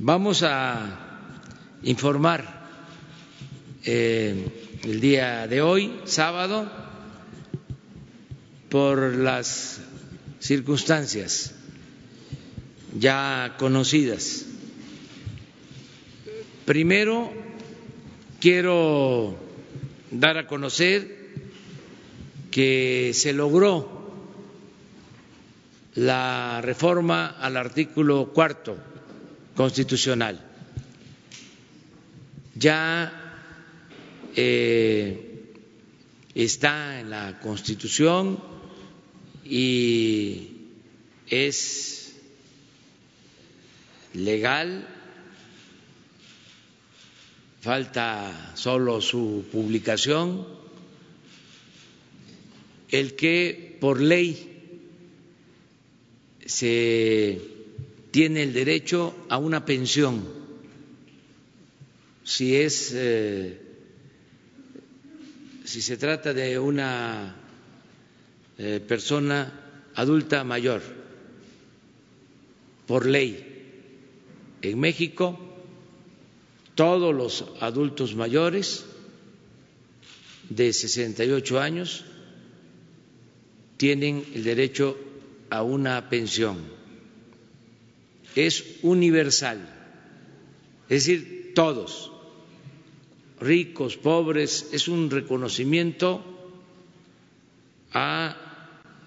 Vamos a informar eh, el día de hoy, sábado, por las circunstancias ya conocidas. Primero, quiero dar a conocer que se logró la reforma al artículo cuarto constitucional. Ya eh, está en la Constitución y es legal, falta solo su publicación, el que por ley se tiene el derecho a una pensión si es eh, si se trata de una eh, persona adulta mayor por ley en México todos los adultos mayores de 68 años tienen el derecho a una pensión. Es universal, es decir, todos, ricos, pobres, es un reconocimiento a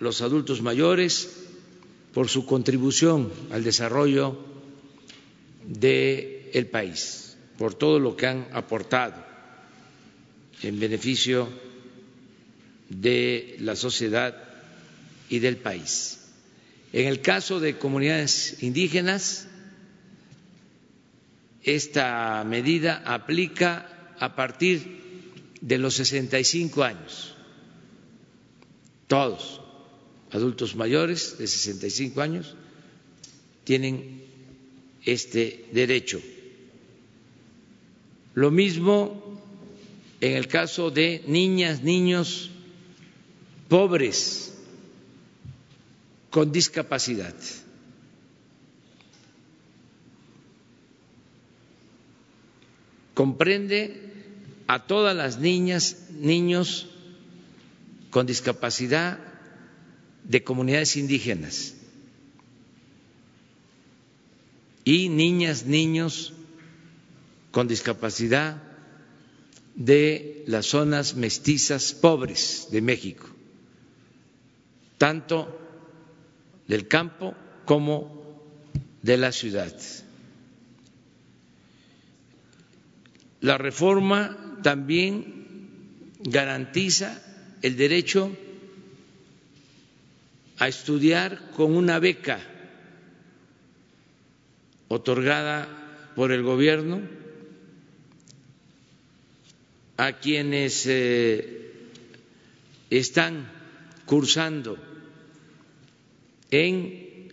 los adultos mayores por su contribución al desarrollo del país, por todo lo que han aportado en beneficio de la sociedad y del país. En el caso de comunidades indígenas, esta medida aplica a partir de los 65 años. Todos, adultos mayores de 65 años, tienen este derecho. Lo mismo en el caso de niñas, niños pobres con discapacidad. Comprende a todas las niñas, niños con discapacidad de comunidades indígenas y niñas, niños con discapacidad de las zonas mestizas pobres de México, tanto del campo como de la ciudad. La reforma también garantiza el derecho a estudiar con una beca otorgada por el gobierno a quienes eh, están cursando en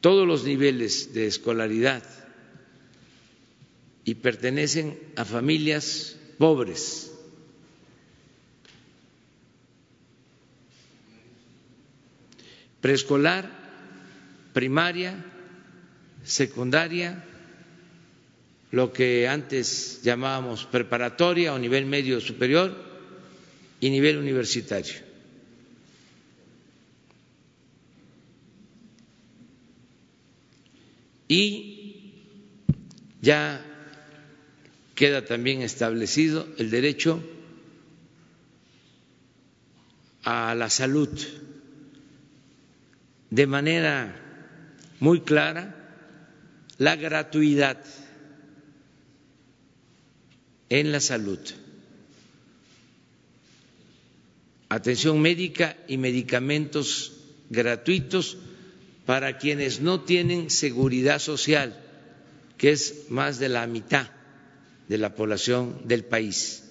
todos los niveles de escolaridad y pertenecen a familias pobres. Preescolar, primaria, secundaria, lo que antes llamábamos preparatoria o nivel medio superior y nivel universitario. Y ya queda también establecido el derecho a la salud. De manera muy clara la gratuidad en la salud, atención médica y medicamentos gratuitos para quienes no tienen seguridad social, que es más de la mitad de la población del país,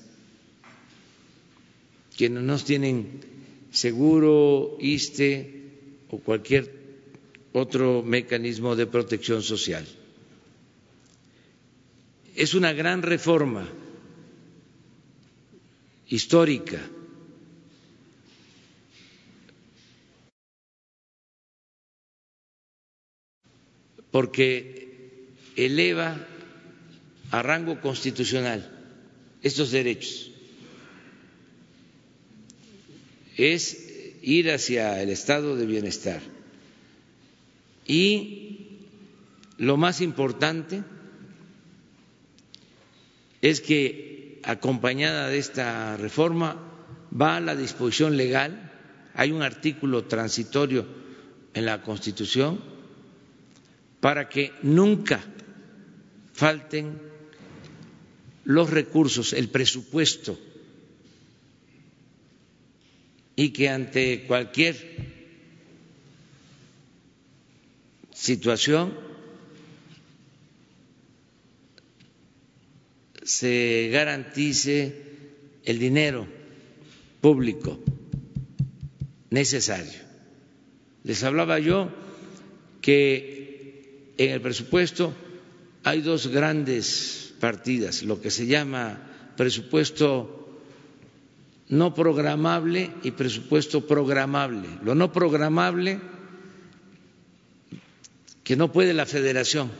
quienes no tienen seguro, ISTE o cualquier otro mecanismo de protección social. Es una gran reforma histórica porque eleva a rango constitucional estos derechos. Es ir hacia el estado de bienestar. Y lo más importante es que acompañada de esta reforma va la disposición legal, hay un artículo transitorio en la Constitución para que nunca falten los recursos, el presupuesto, y que ante cualquier situación se garantice el dinero público necesario. Les hablaba yo que en el presupuesto hay dos grandes partidas, lo que se llama presupuesto no programable y presupuesto programable. Lo no programable que no puede la federación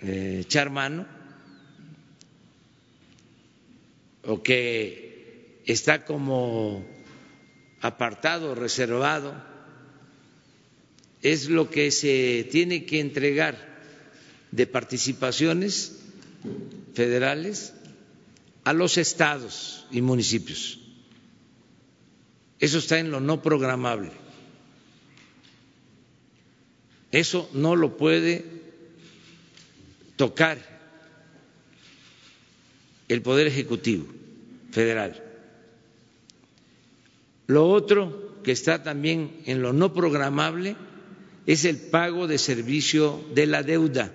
eh, echar mano o que está como apartado, reservado, es lo que se tiene que entregar de participaciones federales a los estados y municipios. Eso está en lo no programable. Eso no lo puede tocar el Poder Ejecutivo Federal. Lo otro que está también en lo no programable es el pago de servicio de la deuda.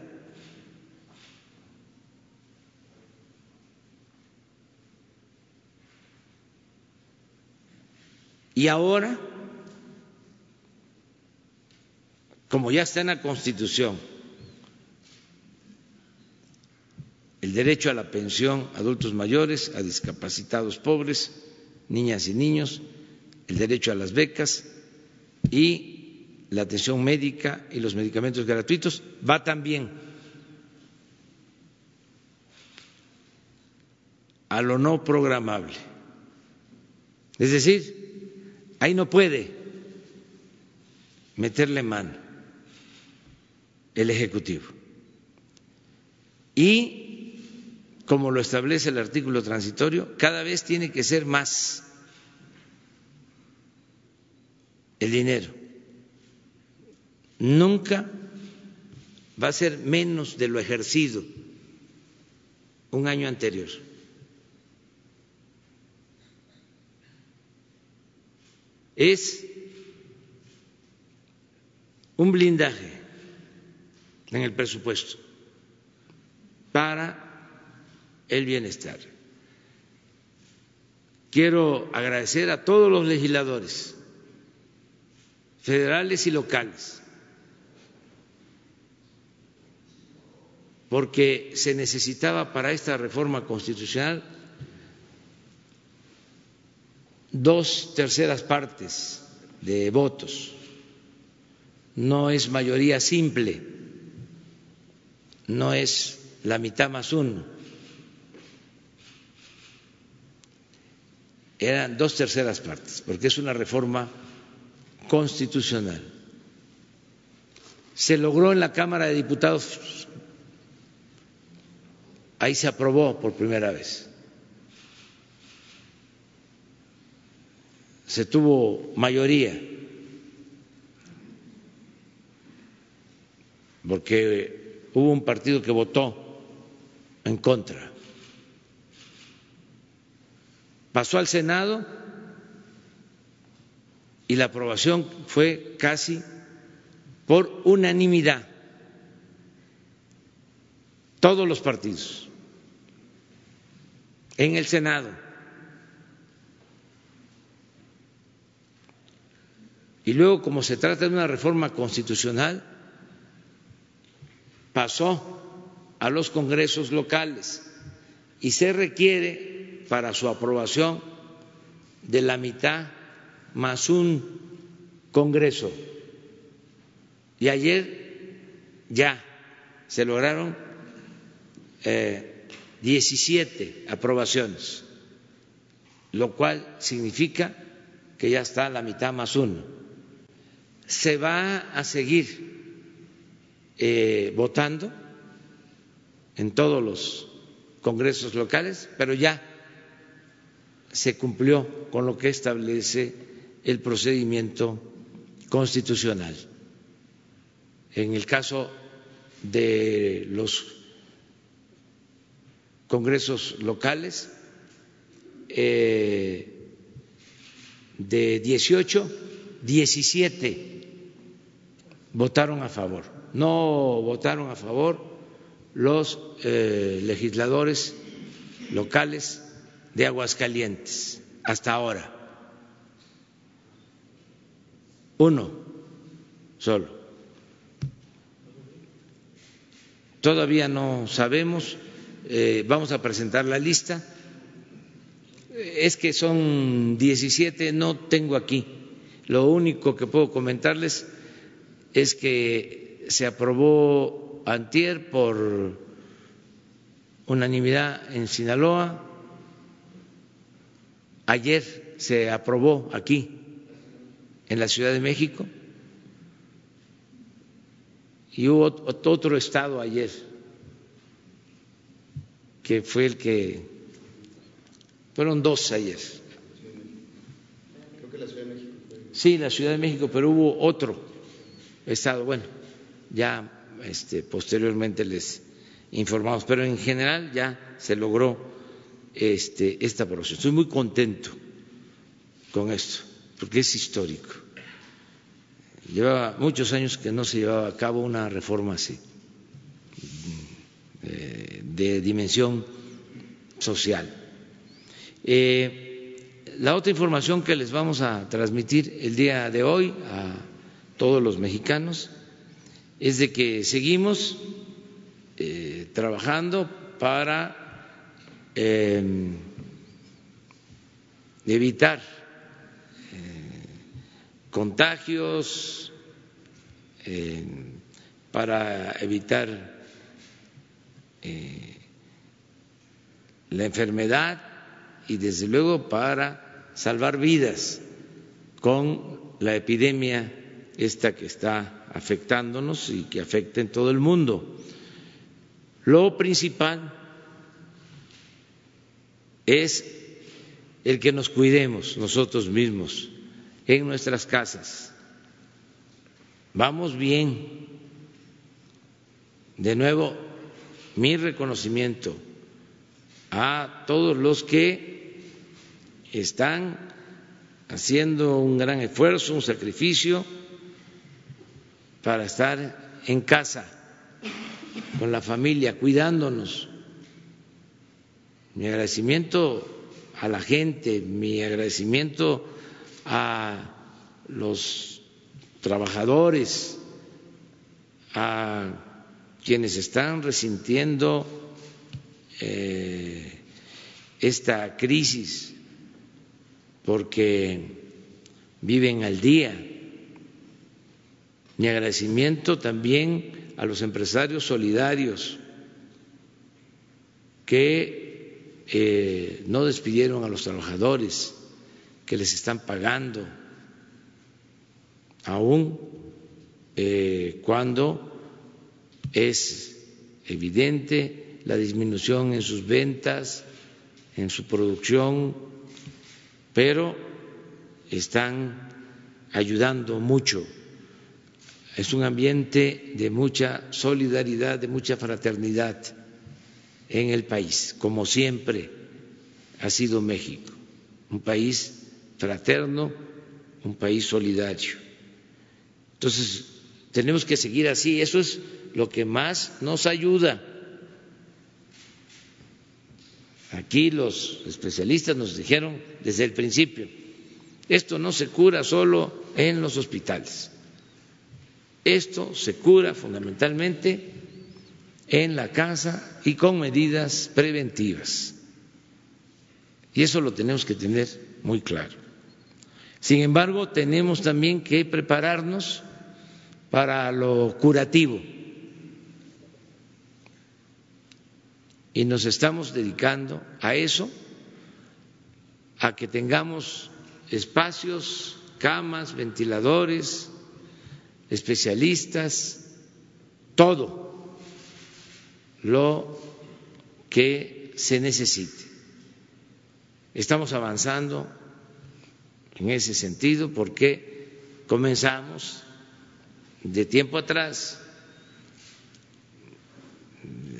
Y ahora, como ya está en la Constitución, el derecho a la pensión a adultos mayores, a discapacitados pobres, niñas y niños, el derecho a las becas y la atención médica y los medicamentos gratuitos, va también a lo no programable. Es decir, Ahí no puede meterle mano el Ejecutivo. Y, como lo establece el artículo transitorio, cada vez tiene que ser más el dinero. Nunca va a ser menos de lo ejercido un año anterior. es un blindaje en el presupuesto para el bienestar. Quiero agradecer a todos los legisladores federales y locales, porque se necesitaba para esta reforma constitucional dos terceras partes de votos, no es mayoría simple, no es la mitad más uno, eran dos terceras partes, porque es una reforma constitucional. Se logró en la Cámara de Diputados, ahí se aprobó por primera vez. se tuvo mayoría, porque hubo un partido que votó en contra. Pasó al Senado y la aprobación fue casi por unanimidad. Todos los partidos en el Senado. Y luego, como se trata de una reforma constitucional, pasó a los congresos locales y se requiere para su aprobación de la mitad más un congreso. Y ayer ya se lograron eh, 17 aprobaciones, lo cual significa que ya está la mitad más uno. Se va a seguir eh, votando en todos los congresos locales, pero ya se cumplió con lo que establece el procedimiento constitucional. En el caso de los congresos locales, eh, de 18, 17 votaron a favor. No votaron a favor los eh, legisladores locales de Aguascalientes hasta ahora. Uno solo. Todavía no sabemos, eh, vamos a presentar la lista. Es que son 17, no tengo aquí. Lo único que puedo comentarles es que se aprobó antier por unanimidad en Sinaloa, ayer se aprobó aquí en la Ciudad de México y hubo otro estado ayer que fue el que fueron dos ayer. Creo que la Ciudad de México. Sí, la Ciudad de México, pero hubo otro estado. Bueno, ya este, posteriormente les informamos, pero en general ya se logró este, esta aprobación. Estoy muy contento con esto, porque es histórico. Llevaba muchos años que no se llevaba a cabo una reforma así, eh, de dimensión social. Eh, la otra información que les vamos a transmitir el día de hoy a todos los mexicanos es de que seguimos eh, trabajando para evitar contagios, eh, para evitar eh, la enfermedad y desde luego para salvar vidas con la epidemia esta que está afectándonos y que afecta en todo el mundo. Lo principal es el que nos cuidemos nosotros mismos en nuestras casas. Vamos bien. De nuevo, mi reconocimiento a todos los que están haciendo un gran esfuerzo, un sacrificio para estar en casa, con la familia, cuidándonos. Mi agradecimiento a la gente, mi agradecimiento a los trabajadores, a quienes están resintiendo eh, esta crisis porque viven al día. Mi agradecimiento también a los empresarios solidarios que eh, no despidieron a los trabajadores, que les están pagando, aún eh, cuando es evidente la disminución en sus ventas, en su producción, pero están ayudando mucho. Es un ambiente de mucha solidaridad, de mucha fraternidad en el país, como siempre ha sido México, un país fraterno, un país solidario. Entonces, tenemos que seguir así, eso es lo que más nos ayuda. Aquí los especialistas nos dijeron desde el principio, esto no se cura solo en los hospitales, esto se cura fundamentalmente en la casa y con medidas preventivas. Y eso lo tenemos que tener muy claro. Sin embargo, tenemos también que prepararnos para lo curativo. Y nos estamos dedicando a eso, a que tengamos espacios, camas, ventiladores, especialistas, todo lo que se necesite. Estamos avanzando en ese sentido porque comenzamos de tiempo atrás.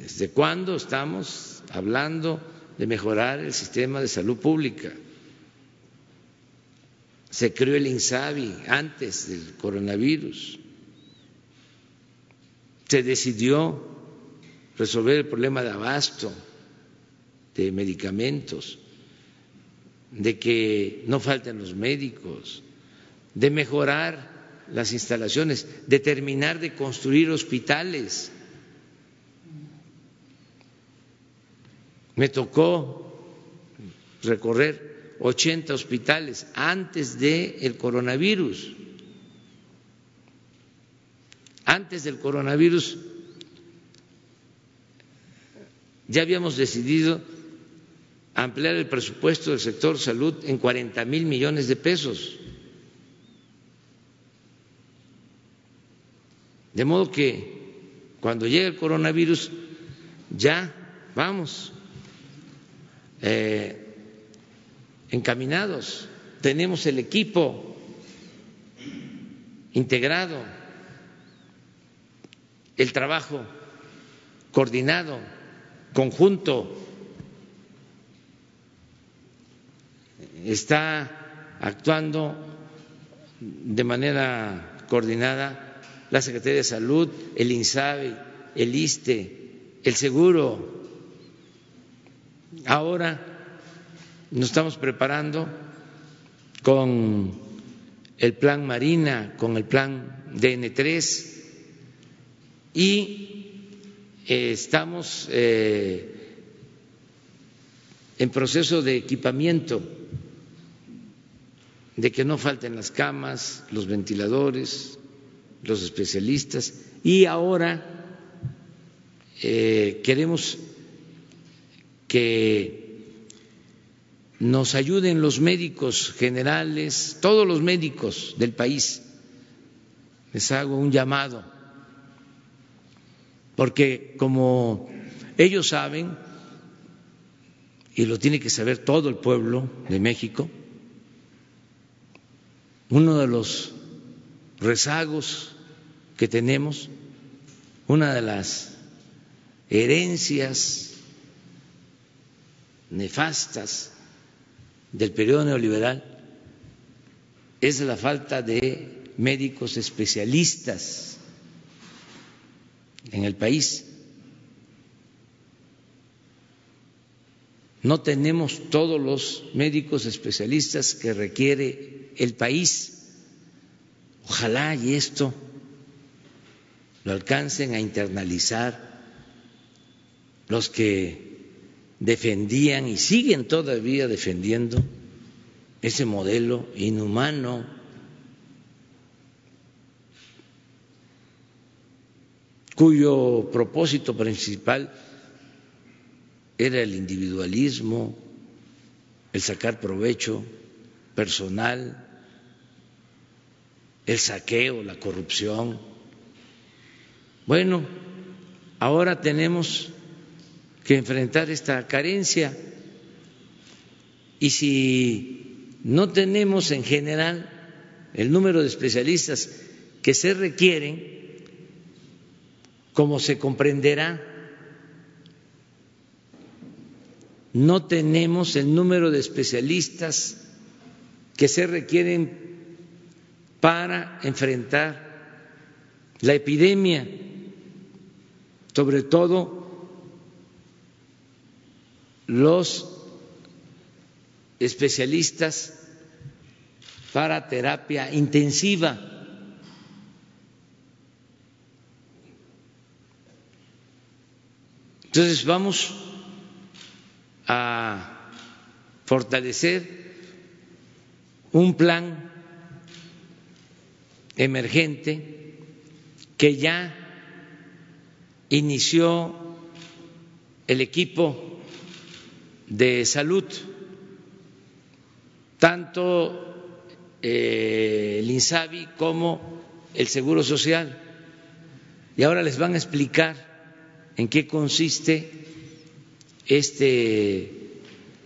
¿Desde cuándo estamos hablando de mejorar el sistema de salud pública? Se creó el INSABI antes del coronavirus. Se decidió resolver el problema de abasto de medicamentos, de que no falten los médicos, de mejorar las instalaciones, de terminar de construir hospitales. Me tocó recorrer 80 hospitales antes del coronavirus. Antes del coronavirus ya habíamos decidido ampliar el presupuesto del sector salud en 40 mil millones de pesos. De modo que cuando llegue el coronavirus ya vamos eh, encaminados, tenemos el equipo integrado, el trabajo coordinado, conjunto, está actuando de manera coordinada la Secretaría de Salud, el INSABI, el ISTE, el Seguro. Ahora nos estamos preparando con el plan Marina, con el plan DN3 y eh, estamos eh, en proceso de equipamiento, de que no falten las camas, los ventiladores, los especialistas y ahora eh, queremos que nos ayuden los médicos generales, todos los médicos del país. Les hago un llamado, porque como ellos saben, y lo tiene que saber todo el pueblo de México, uno de los rezagos que tenemos, una de las herencias nefastas del periodo neoliberal es la falta de médicos especialistas en el país. No tenemos todos los médicos especialistas que requiere el país Ojalá y esto lo alcancen a internalizar los que defendían y siguen todavía defendiendo ese modelo inhumano cuyo propósito principal era el individualismo, el sacar provecho personal el saqueo, la corrupción. Bueno, ahora tenemos que enfrentar esta carencia. Y si no tenemos en general el número de especialistas que se requieren, como se comprenderá, no tenemos el número de especialistas que se requieren para enfrentar la epidemia, sobre todo los especialistas para terapia intensiva. Entonces vamos a fortalecer un plan emergente que ya inició el equipo de salud, tanto eh, el INSABI como el Seguro Social. Y ahora les van a explicar en qué consiste este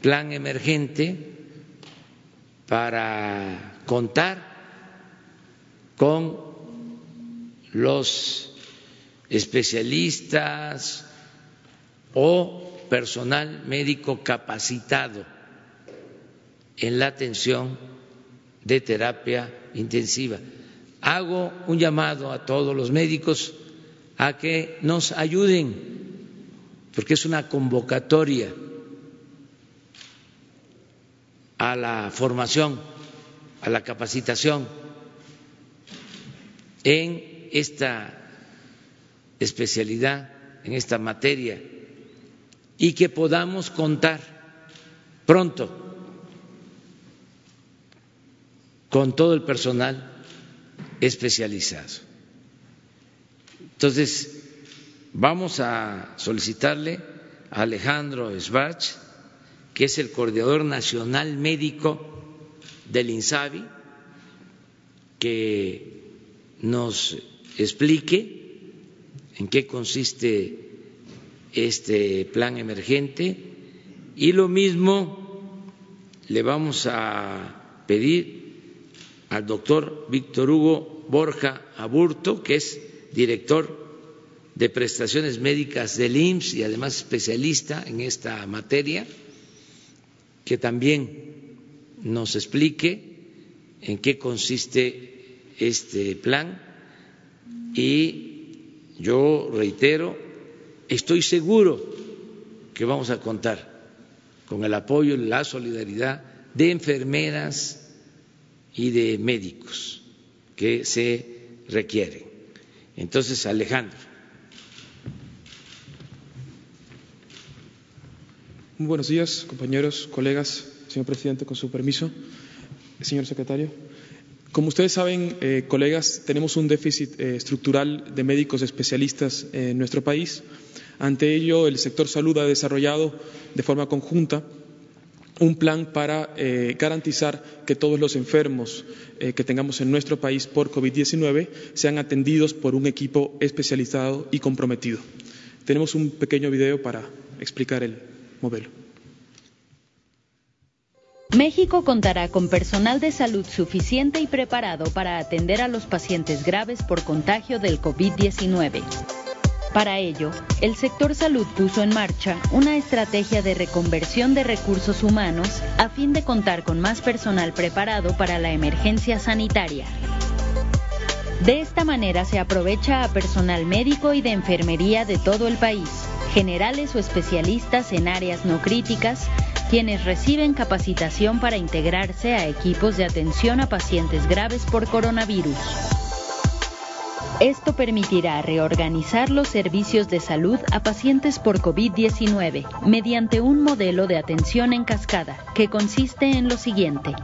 plan emergente para contar con los especialistas o personal médico capacitado en la atención de terapia intensiva. Hago un llamado a todos los médicos a que nos ayuden, porque es una convocatoria a la formación, a la capacitación en esta especialidad, en esta materia, y que podamos contar pronto con todo el personal especializado. Entonces, vamos a solicitarle a Alejandro Sbach, que es el coordinador nacional médico del INSABI, que nos explique en qué consiste este plan emergente y lo mismo le vamos a pedir al doctor Víctor Hugo Borja Aburto, que es director de prestaciones médicas del IMSS y además especialista en esta materia, que también nos explique en qué consiste este plan. Y yo reitero, estoy seguro que vamos a contar con el apoyo y la solidaridad de enfermeras y de médicos que se requieren. Entonces, Alejandro. Muy buenos días, compañeros, colegas, señor presidente, con su permiso. Señor secretario. Como ustedes saben, eh, colegas, tenemos un déficit eh, estructural de médicos especialistas en nuestro país. Ante ello, el sector salud ha desarrollado de forma conjunta un plan para eh, garantizar que todos los enfermos que tengamos en nuestro país por COVID-19 sean atendidos por un equipo especializado y comprometido. Tenemos un pequeño video para explicar el modelo. México contará con personal de salud suficiente y preparado para atender a los pacientes graves por contagio del COVID-19. Para ello, el sector salud puso en marcha una estrategia de reconversión de recursos humanos a fin de contar con más personal preparado para la emergencia sanitaria. De esta manera se aprovecha a personal médico y de enfermería de todo el país, generales o especialistas en áreas no críticas, quienes reciben capacitación para integrarse a equipos de atención a pacientes graves por coronavirus. Esto permitirá reorganizar los servicios de salud a pacientes por COVID-19 mediante un modelo de atención en cascada que consiste en lo siguiente.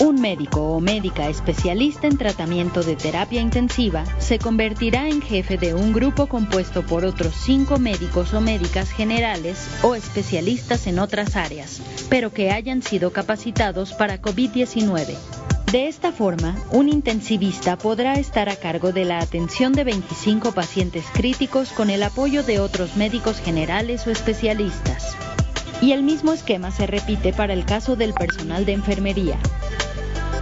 Un médico o médica especialista en tratamiento de terapia intensiva se convertirá en jefe de un grupo compuesto por otros cinco médicos o médicas generales o especialistas en otras áreas, pero que hayan sido capacitados para COVID-19. De esta forma, un intensivista podrá estar a cargo de la atención de 25 pacientes críticos con el apoyo de otros médicos generales o especialistas. Y el mismo esquema se repite para el caso del personal de enfermería.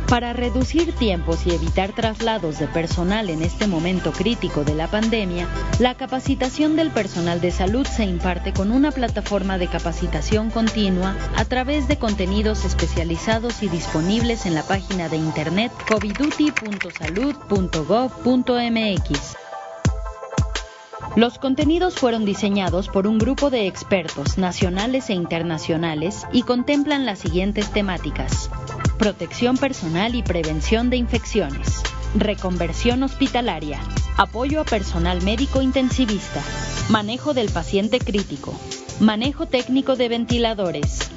Para reducir tiempos y evitar traslados de personal en este momento crítico de la pandemia, la capacitación del personal de salud se imparte con una plataforma de capacitación continua a través de contenidos especializados y disponibles en la página de internet coviduty.salud.gov.mx. Los contenidos fueron diseñados por un grupo de expertos nacionales e internacionales y contemplan las siguientes temáticas. Protección personal y prevención de infecciones. Reconversión hospitalaria. Apoyo a personal médico intensivista. Manejo del paciente crítico. Manejo técnico de ventiladores.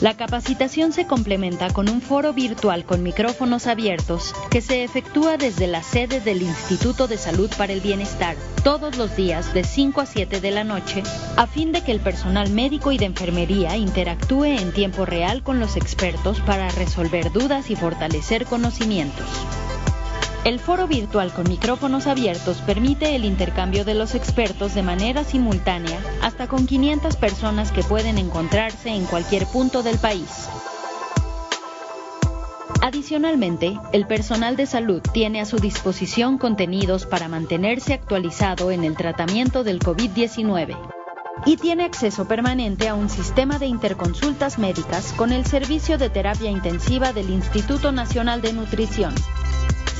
La capacitación se complementa con un foro virtual con micrófonos abiertos que se efectúa desde la sede del Instituto de Salud para el Bienestar todos los días de 5 a 7 de la noche a fin de que el personal médico y de enfermería interactúe en tiempo real con los expertos para resolver dudas y fortalecer conocimientos. El foro virtual con micrófonos abiertos permite el intercambio de los expertos de manera simultánea hasta con 500 personas que pueden encontrarse en cualquier punto del país. Adicionalmente, el personal de salud tiene a su disposición contenidos para mantenerse actualizado en el tratamiento del COVID-19 y tiene acceso permanente a un sistema de interconsultas médicas con el servicio de terapia intensiva del Instituto Nacional de Nutrición.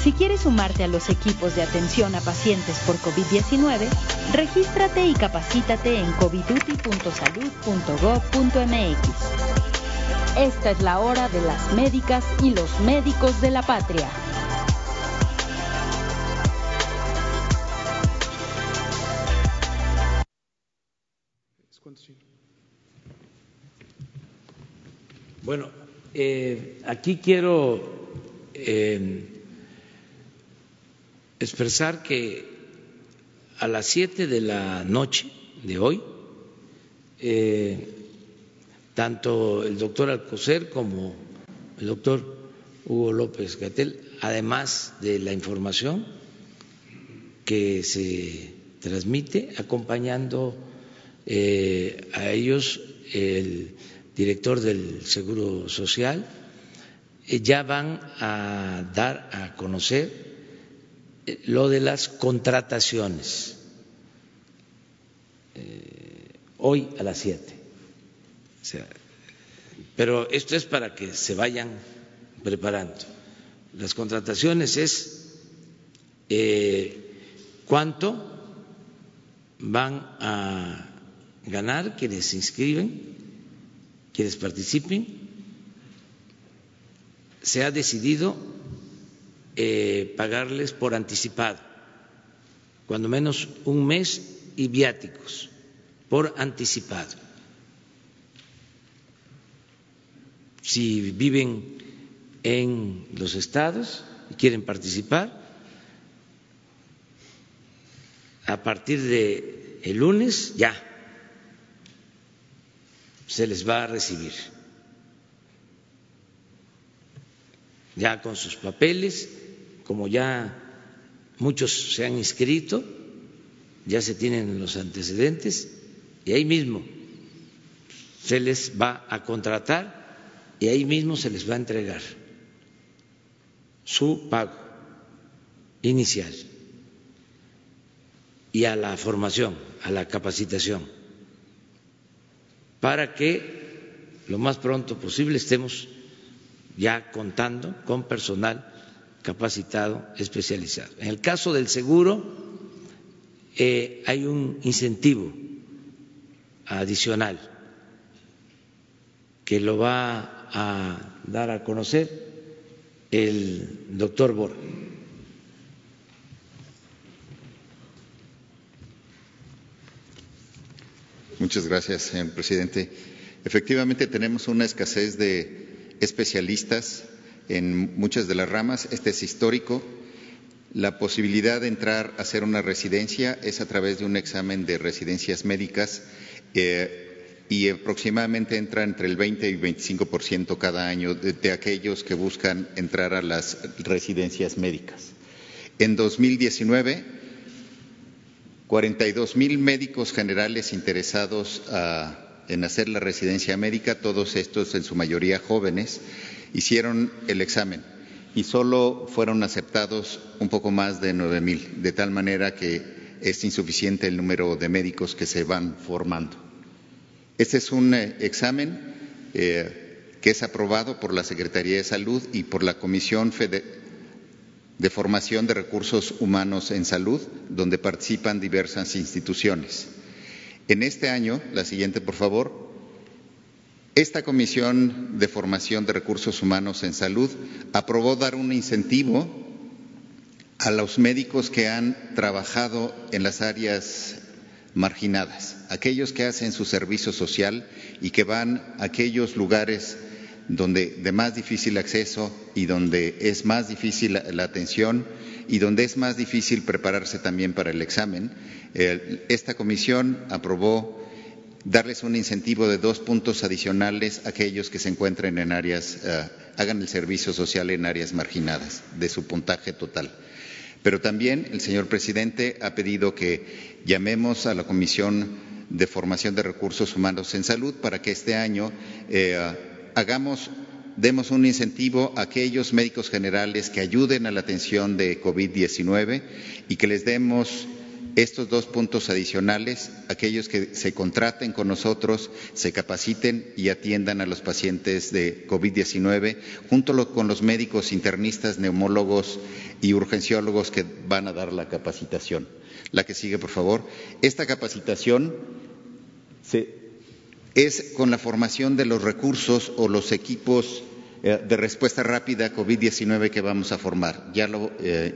Si quieres sumarte a los equipos de atención a pacientes por COVID-19, regístrate y capacítate en coviduti.salud.gov.mx. Esta es la hora de las médicas y los médicos de la patria. Bueno, eh, aquí quiero eh, expresar que a las siete de la noche de hoy, eh, tanto el doctor Alcocer como el doctor Hugo López Gatel, además de la información que se transmite, acompañando eh, a ellos el director del Seguro Social, eh, ya van a dar a conocer lo de las contrataciones. Eh, hoy a las siete. pero esto es para que se vayan preparando. Las contrataciones es eh, cuánto van a ganar quienes se inscriben, quienes participen. Se ha decidido eh, pagarles por anticipado, cuando menos un mes y viáticos por anticipado. Si viven en los estados y quieren participar, a partir de el lunes ya se les va a recibir. Ya con sus papeles como ya muchos se han inscrito, ya se tienen los antecedentes y ahí mismo se les va a contratar y ahí mismo se les va a entregar su pago inicial y a la formación, a la capacitación, para que lo más pronto posible estemos ya contando con personal capacitado, especializado. En el caso del seguro, eh, hay un incentivo adicional que lo va a dar a conocer el doctor Bor. Muchas gracias, señor presidente. Efectivamente, tenemos una escasez de especialistas en muchas de las ramas. Este es histórico. La posibilidad de entrar a hacer una residencia es a través de un examen de residencias médicas eh, y aproximadamente entra entre el 20 y 25 por ciento cada año de, aquellos que buscan entrar a las residencias médicas. En 2019, 42 mil médicos generales interesados ah, en hacer la residencia médica, todos estos en su mayoría jóvenes, hicieron el examen y solo fueron aceptados un poco más de nueve mil, de tal manera que es insuficiente el número de médicos que se van formando. Este es un eh, examen eh, que es aprobado por la Secretaría de Salud y por la Comisión de Formación de Recursos Humanos en Salud, donde participan diversas instituciones. En este año, la siguiente por favor, esta Comisión de Formación de Recursos Humanos en Salud aprobó dar un incentivo a los médicos que han trabajado en las áreas marginadas, aquellos que hacen su servicio social y que van a aquellos lugares donde de más difícil acceso y donde es más difícil la, atención y donde es más difícil prepararse también para el examen. esta comisión aprobó darles un incentivo de dos puntos adicionales a aquellos que se encuentren en áreas, eh, hagan el servicio social en áreas marginadas de su puntaje total. Pero también el señor presidente ha pedido que llamemos a la Comisión de Formación de Recursos Humanos en Salud para que este año eh, hagamos, demos un incentivo a aquellos médicos generales que ayuden a la atención de COVID-19 y que les demos estos dos puntos adicionales, aquellos que se contraten con nosotros, se capaciten y atiendan a los pacientes de COVID-19, junto con los médicos internistas, neumólogos y urgenciólogos que van a dar la capacitación. La que sigue, por favor. Esta capacitación es con la formación de los recursos o los equipos eh, de respuesta rápida a COVID-19 que vamos a formar. Ya lo eh,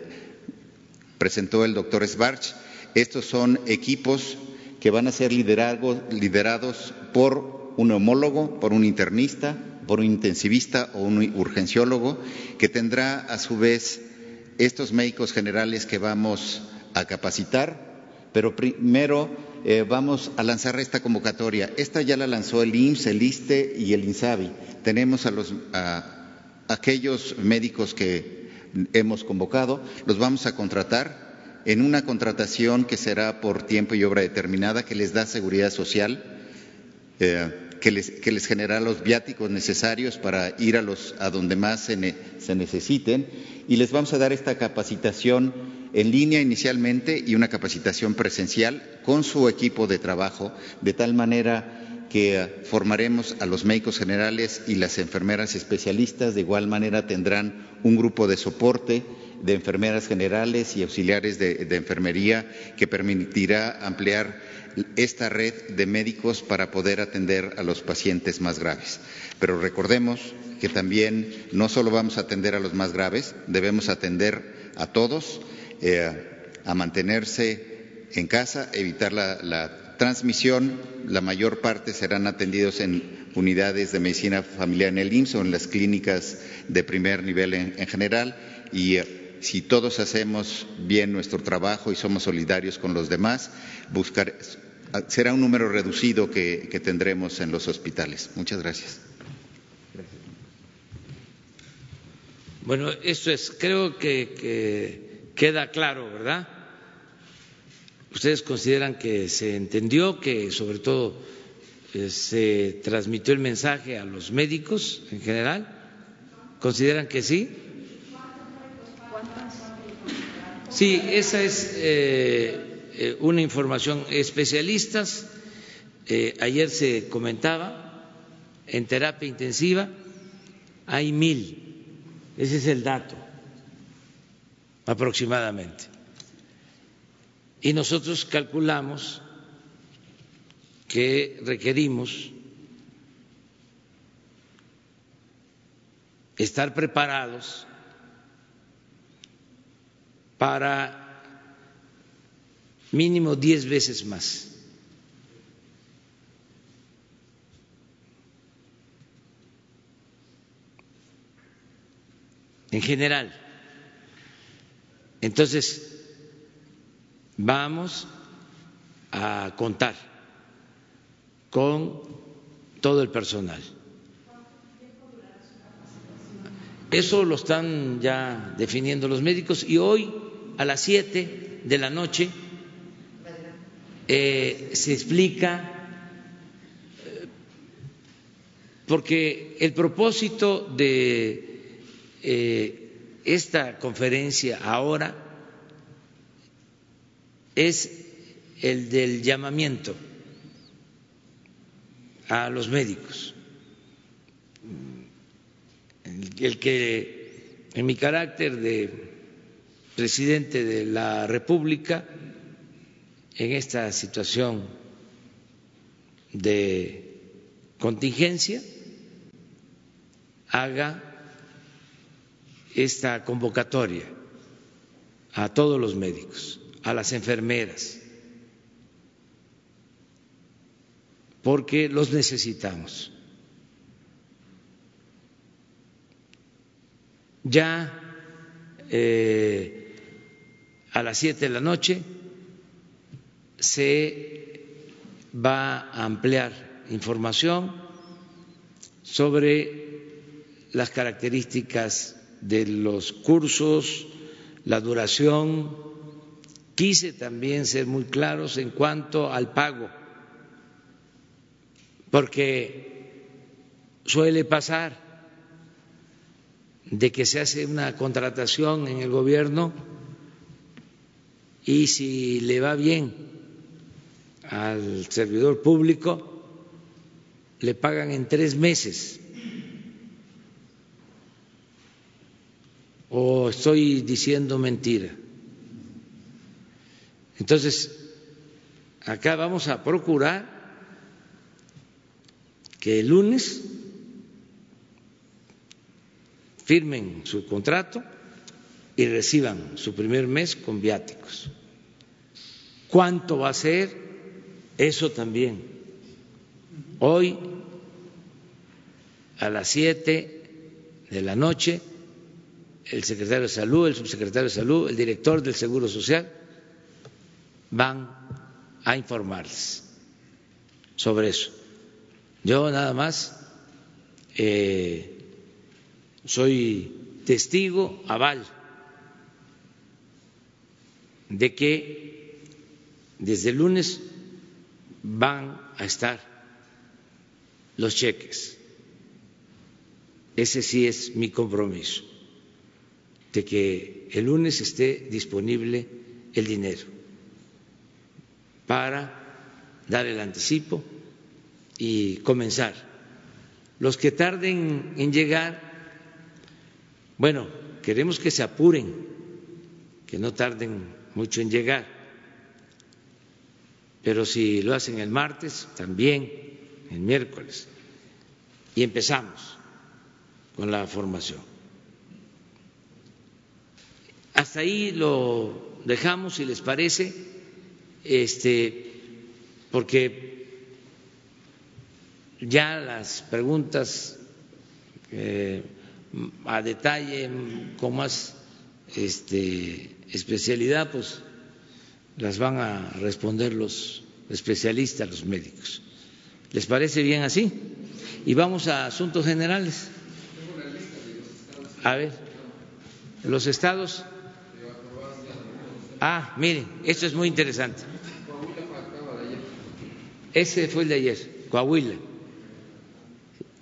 presentó el doctor Sbarch estos son equipos que van a ser liderados por un homólogo, por un internista, por un intensivista o un urgenciólogo, que tendrá a su vez estos médicos generales que vamos a capacitar, pero primero eh, vamos a lanzar esta convocatoria. Esta ya la lanzó el IMSS, el ISTE y el INSABI. Tenemos a, los, a aquellos médicos que hemos convocado, los vamos a contratar en una contratación que será por tiempo y obra determinada, que les da seguridad social, eh, que, les, genera los viáticos necesarios para ir a, los, a donde más se, se necesiten y les vamos a dar esta capacitación en línea inicialmente y una capacitación presencial con su equipo de trabajo, de tal manera que formaremos a los médicos generales y las enfermeras especialistas. De igual manera tendrán un grupo de soporte de enfermeras generales y auxiliares de, enfermería que permitirá ampliar esta red de médicos para poder atender a los pacientes más graves. Pero recordemos que también no solo vamos a atender a los más graves, debemos atender a todos, eh, a mantenerse en casa, evitar la, transmisión. La mayor parte serán atendidos en unidades de medicina familiar en el IMSS o en las clínicas de primer nivel en, en general y eh, si todos hacemos bien nuestro trabajo y somos solidarios con los demás, buscar, será un número reducido que, tendremos en los hospitales. Muchas gracias. Bueno, eso es, creo que, queda claro, ¿verdad? Ustedes consideran que se entendió, que sobre todo eh, se transmitió el mensaje a los médicos en general. ¿Consideran que sí? Sí, esa es eh, eh, una información. Especialistas, eh, ayer se comentaba, en terapia intensiva hay mil, ese es el dato aproximadamente. Y nosotros calculamos que requerimos estar preparados para mínimo diez veces más. En general. Entonces, vamos a contar con todo el personal. Eso lo están ya definiendo los médicos y hoy a las siete de la noche eh, se explica, eh, porque el propósito de eh, esta conferencia ahora es el del llamamiento a los médicos, el que en mi carácter de presidente de la República en esta situación de contingencia haga esta convocatoria a todos los médicos, a las enfermeras, porque los necesitamos. Ya eh, a las siete de la noche se va a ampliar información sobre las características de los cursos, la duración. Quise también ser muy claros en cuanto al pago, porque suele pasar de que se hace una contratación en el gobierno y si le va bien al servidor público, le pagan en tres meses. ¿O estoy diciendo mentira? Entonces, acá vamos a procurar que el lunes firmen su contrato y reciban su primer mes con viáticos. ¿Cuánto va a ser? Eso también. Hoy, a las siete de la noche, el secretario de Salud, el subsecretario de Salud, el director del Seguro Social van a informarles sobre eso. Yo nada más eh, soy testigo, aval, de que desde el lunes van a estar los cheques. Ese sí es mi compromiso, de que el lunes esté disponible el dinero para dar el anticipo y comenzar. Los que tarden en llegar, bueno, queremos que se apuren, que no tarden mucho en llegar, pero si lo hacen el martes, también el miércoles, y empezamos con la formación. Hasta ahí lo dejamos, si les parece, este, porque ya las preguntas eh, a detalle, con más este, especialidad, pues las van a responder los especialistas, los médicos. ¿Les parece bien así? Y vamos a asuntos generales. A ver, los estados. Ah, miren, esto es muy interesante. Ese fue el de ayer, Coahuila.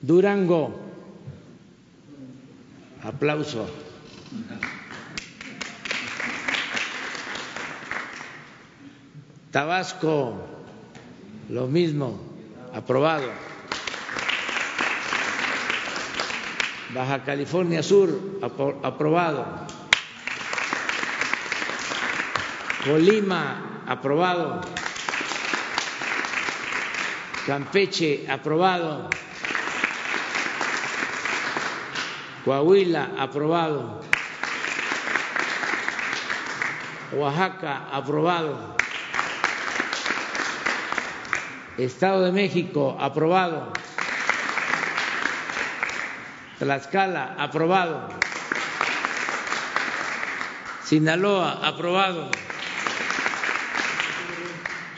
Durango, Aplauso. Tabasco, lo mismo, aprobado. Baja California Sur, aprobado. Colima, aprobado. Campeche, aprobado. Coahuila, aprobado. Oaxaca, aprobado. Estado de México, aprobado. Tlaxcala, aprobado. Sinaloa, aprobado.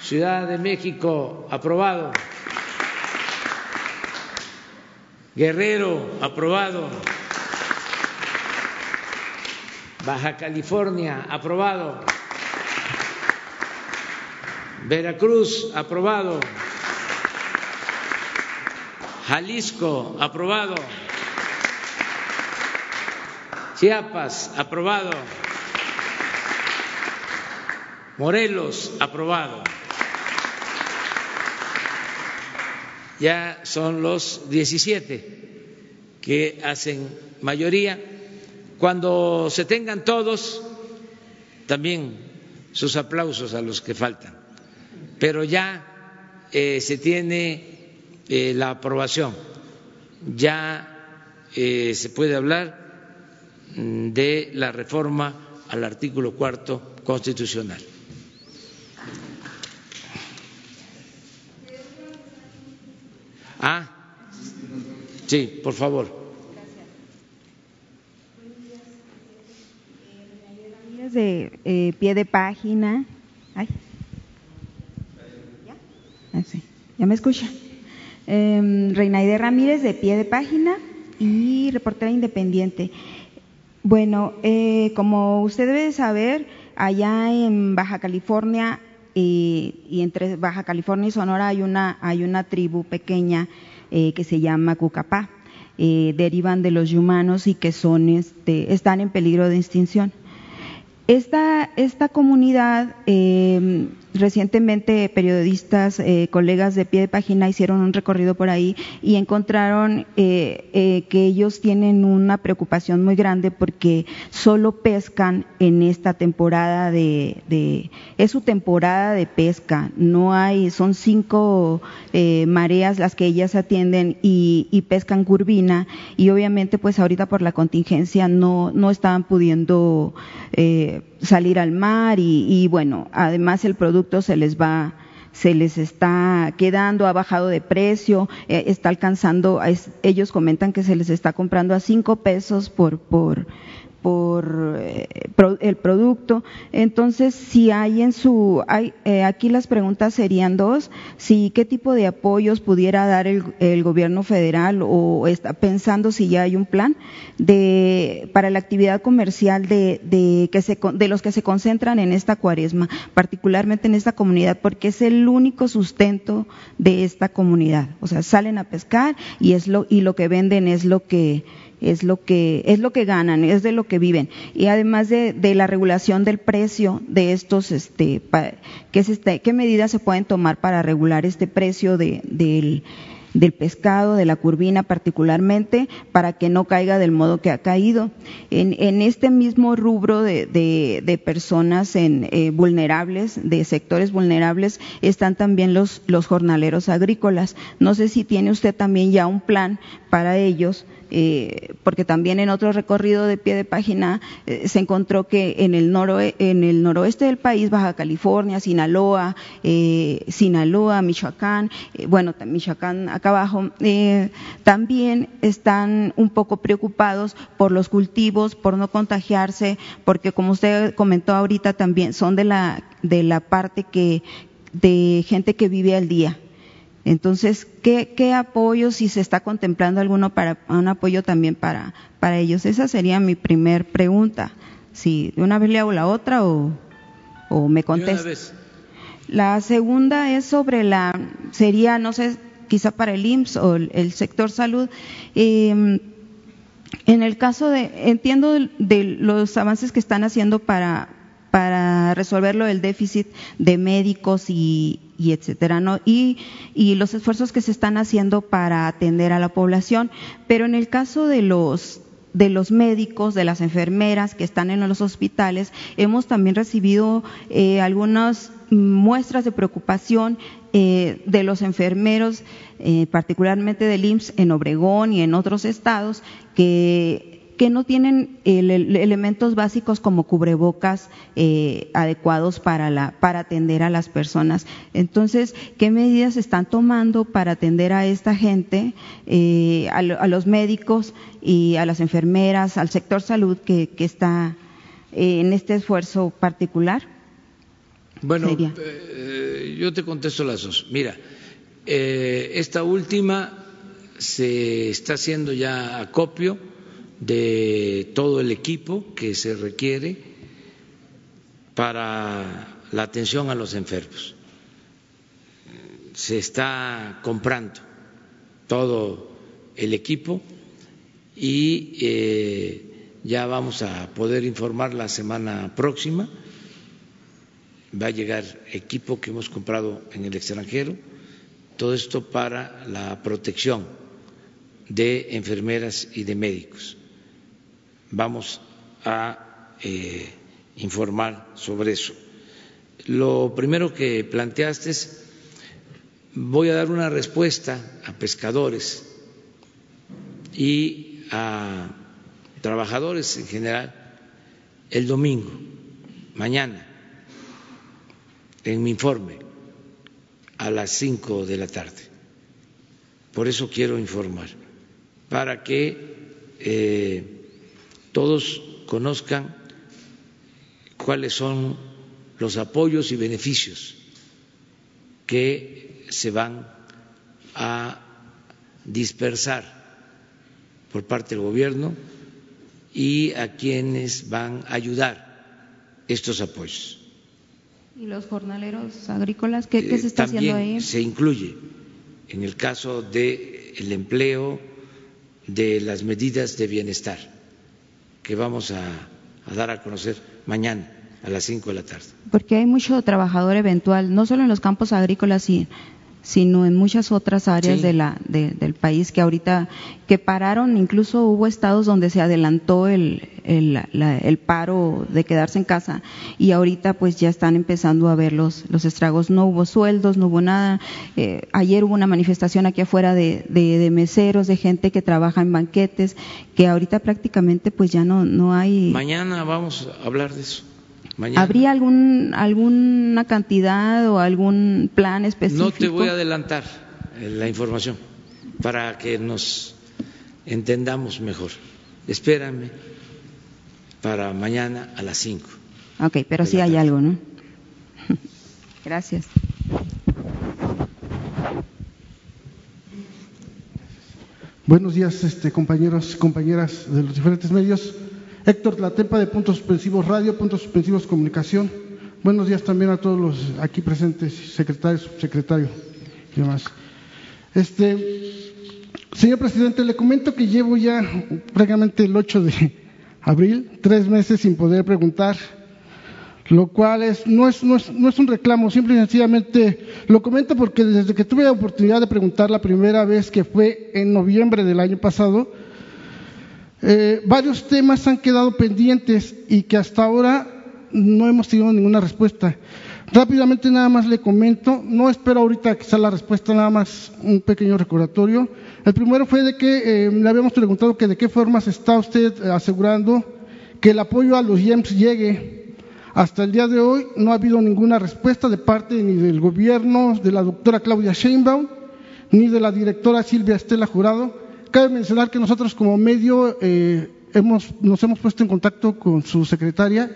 Ciudad de México, aprobado. Guerrero, aprobado. Baja California, aprobado. Veracruz, aprobado. Jalisco, aprobado. Chiapas, aprobado. Morelos, aprobado. Ya son los 17 que hacen mayoría cuando se tengan todos, también sus aplausos a los que faltan. Pero ya eh, se tiene eh, la aprobación, ya eh, se puede hablar mm, de la reforma al artículo cuarto constitucional. Ah, sí, por favor. de eh, pie de página. ¿Ya? Ah, sí. ¿Ya me escucha? Eh, Reinaide Ramírez de pie de página y reportera independiente. Bueno, eh, como usted debe saber, allá en Baja California eh, y entre Baja California y Sonora hay una, hay una tribu pequeña eh, que se llama Cucapá. derivan de los humanos y que son, este, están en peligro de extinción. Esta, esta comunidad Recientemente periodistas, eh, colegas de pie de página hicieron un recorrido por ahí y encontraron eh, eh, que ellos tienen una preocupación muy grande porque solo pescan en esta temporada de, es su temporada de pesca. No hay, son cinco mareas las que ellas atienden y, y, pescan curvina y obviamente pues ahorita por la contingencia no, no estaban pudiendo salir al mar y, y bueno, además el producto se les va se les está quedando, ha bajado de precio, eh, está alcanzando, ellos comentan que se les está comprando a cinco pesos por, por, por eh, el producto. Entonces, si hay en su, hay, eh, aquí las preguntas serían dos, si qué tipo de apoyos pudiera dar el, el, gobierno federal o está pensando si ya hay un plan de, para la actividad comercial de, de, que se, de los que se concentran en esta cuaresma, particularmente en esta comunidad, porque es el único sustento de esta comunidad. O sea, salen a pescar y es lo, y lo que venden es lo que, es lo que es lo que ganan, es de lo que viven. Y además de, la regulación del precio de estos, este, ¿qué, es este, ¿qué medidas se pueden tomar para regular este precio de, del, pescado, de la curvina particularmente, para que no caiga del modo que ha caído. En, este mismo rubro de, personas eh, vulnerables, de sectores vulnerables, están también los jornaleros agrícolas. No sé si tiene usted también ya un plan para ellos eh, porque también en otro recorrido de pie de página eh, se encontró que en el, en el noroeste del país, Baja California, Sinaloa, eh, Sinaloa, Michoacán, bueno, Michoacán acá abajo, también están un poco preocupados por los cultivos, por no contagiarse, porque como usted comentó ahorita también son de la, de la parte que, de gente que vive al día entonces, ¿qué, qué apoyo, si se está contemplando alguno para un apoyo también para, para ellos? Esa sería mi primer pregunta. Si de una vez le hago la otra o, o me contesta. La segunda es sobre la, sería, no sé, quizá para el IMSS o el, sector salud. Eh, en el caso de, entiendo de los avances que están haciendo para, para resolverlo el déficit de médicos y, y etcétera, ¿no? Y, y los esfuerzos que se están haciendo para atender a la población. Pero en el caso de los de los médicos, de las enfermeras que están en los hospitales, hemos también recibido eh, algunas muestras de preocupación eh, de los enfermeros, eh, particularmente del IMSS en Obregón y en otros estados, que que no tienen elementos básicos como cubrebocas eh, adecuados para, la, para atender a las personas. Entonces, ¿qué medidas están tomando para atender a esta gente, eh, a, los médicos y a las enfermeras, al sector salud que, que está eh, en este esfuerzo particular? Bueno, yo te contesto las dos. Mira, esta última se está haciendo ya acopio de todo el equipo que se requiere para la atención a los enfermos. Se está comprando todo el equipo y eh, ya vamos a poder informar la semana próxima. Va a llegar equipo que hemos comprado en el extranjero, todo esto para la protección de enfermeras y de médicos vamos a eh, informar sobre eso. Lo primero que planteaste es, voy a dar una respuesta a pescadores y a trabajadores en general el domingo, mañana, en mi informe, a las cinco de la tarde. Por eso quiero informar, para que eh, todos conozcan cuáles son los apoyos y beneficios que se van a dispersar por parte del gobierno y a quienes van a ayudar estos apoyos. ¿Y los jornaleros agrícolas? ¿Qué, se está haciendo ahí? Se incluye en el caso del el empleo, de las medidas de bienestar que vamos a, dar a conocer mañana a las 5 de la tarde. Porque hay mucho trabajador eventual, no solo en los campos agrícolas, y sino en muchas otras áreas de la, del país que ahorita que pararon, incluso hubo estados donde se adelantó el, el, paro de quedarse en casa y ahorita pues ya están empezando a ver los, los estragos. No hubo sueldos, no hubo nada. Eh, ayer hubo una manifestación aquí afuera de, de, meseros, de gente que trabaja en banquetes, que ahorita prácticamente pues ya no, no hay. Mañana vamos a hablar de eso. ¿Habría algún, alguna cantidad o algún plan específico? No te voy a adelantar eh, la información para que nos entendamos mejor. Espérame para mañana a las 5. Ok, pero sí hay algo, ¿no? Gracias. Buenos días, este, compañeros y compañeras de los diferentes medios. Héctor Tlatepa de Puntos Suspensivos Radio, Puntos Suspensivos Comunicación. Buenos días también a todos los aquí presentes, secretario, subsecretario y demás. Este, señor presidente, le comento que llevo ya prácticamente el 8 de abril, tres meses sin poder preguntar, lo cual es, no, es, no, es, no es un reclamo, simple y sencillamente lo comento porque desde que tuve la oportunidad de preguntar la primera vez, que fue en noviembre del año pasado, eh, varios temas han quedado pendientes y que hasta ahora no hemos tenido ninguna respuesta. Rápidamente nada más le comento, no espero ahorita que sea la respuesta, nada más un pequeño recordatorio. El primero fue de que eh, le habíamos preguntado que de qué forma se está usted asegurando que el apoyo a los IEMS llegue. Hasta el día de hoy no ha habido ninguna respuesta de parte ni del gobierno, de la doctora Claudia Sheinbaum, ni de la directora Silvia Estela Jurado, Cabe mencionar que nosotros como medio eh, nos hemos puesto en contacto con su secretaria,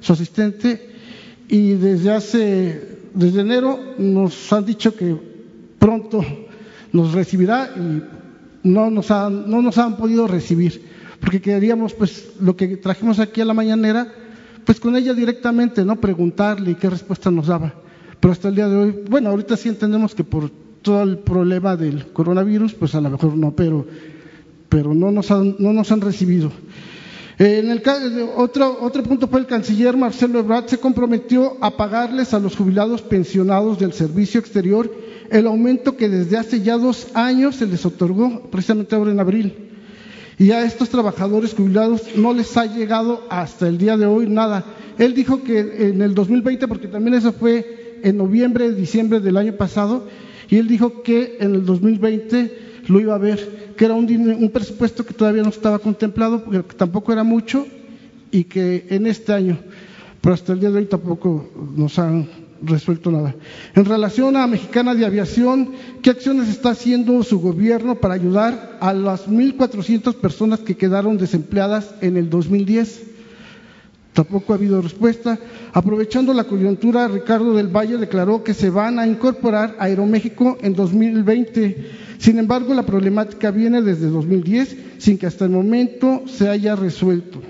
su asistente, y desde hace, desde enero nos han dicho que pronto nos recibirá y no nos han, no nos han podido recibir, porque queríamos pues lo que trajimos aquí a la mañanera, pues con ella directamente, ¿no? Preguntarle qué respuesta nos daba. Pero hasta el día de hoy, bueno, ahorita sí entendemos que por todo el problema del coronavirus, pues a lo mejor no, pero, pero no, nos han, no nos han recibido. En el, otro, otro punto fue el canciller Marcelo Ebrard se comprometió a pagarles a los jubilados pensionados del servicio exterior el aumento que desde hace ya dos años se les otorgó, precisamente ahora en abril. Y a estos trabajadores jubilados no les ha llegado hasta el día de hoy nada. Él dijo que en el 2020, porque también eso fue en noviembre, diciembre del año pasado, y él dijo que en el 2020 lo iba a ver, que era un, un presupuesto que todavía no estaba contemplado, porque tampoco era mucho, y que en este año, pero hasta el día de hoy tampoco nos han resuelto nada. En relación a Mexicana de Aviación, ¿qué acciones está haciendo su gobierno para ayudar a las 1.400 personas que quedaron desempleadas en el 2010? Tampoco ha habido respuesta. Aprovechando la coyuntura, Ricardo del Valle declaró que se van a incorporar a Aeroméxico en 2020. Sin embargo, la problemática viene desde 2010 sin que hasta el momento se haya resuelto.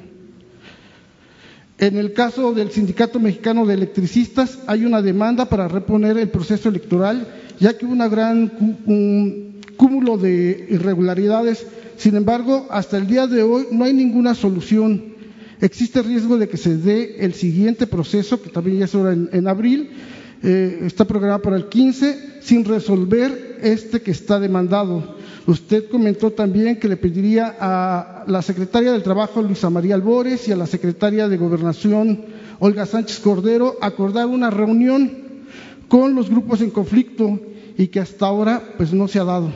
En el caso del Sindicato Mexicano de Electricistas, hay una demanda para reponer el proceso electoral, ya que hubo un gran cúmulo de irregularidades. Sin embargo, hasta el día de hoy no hay ninguna solución. Existe riesgo de que se dé el siguiente proceso, que también ya es ahora en, abril, eh, está programado para el 15, sin resolver este que está demandado. Usted comentó también que le pediría a la secretaria del Trabajo, Luisa María Albores, y a la secretaria de Gobernación, Olga Sánchez Cordero, acordar una reunión con los grupos en conflicto y que hasta ahora pues no se ha dado.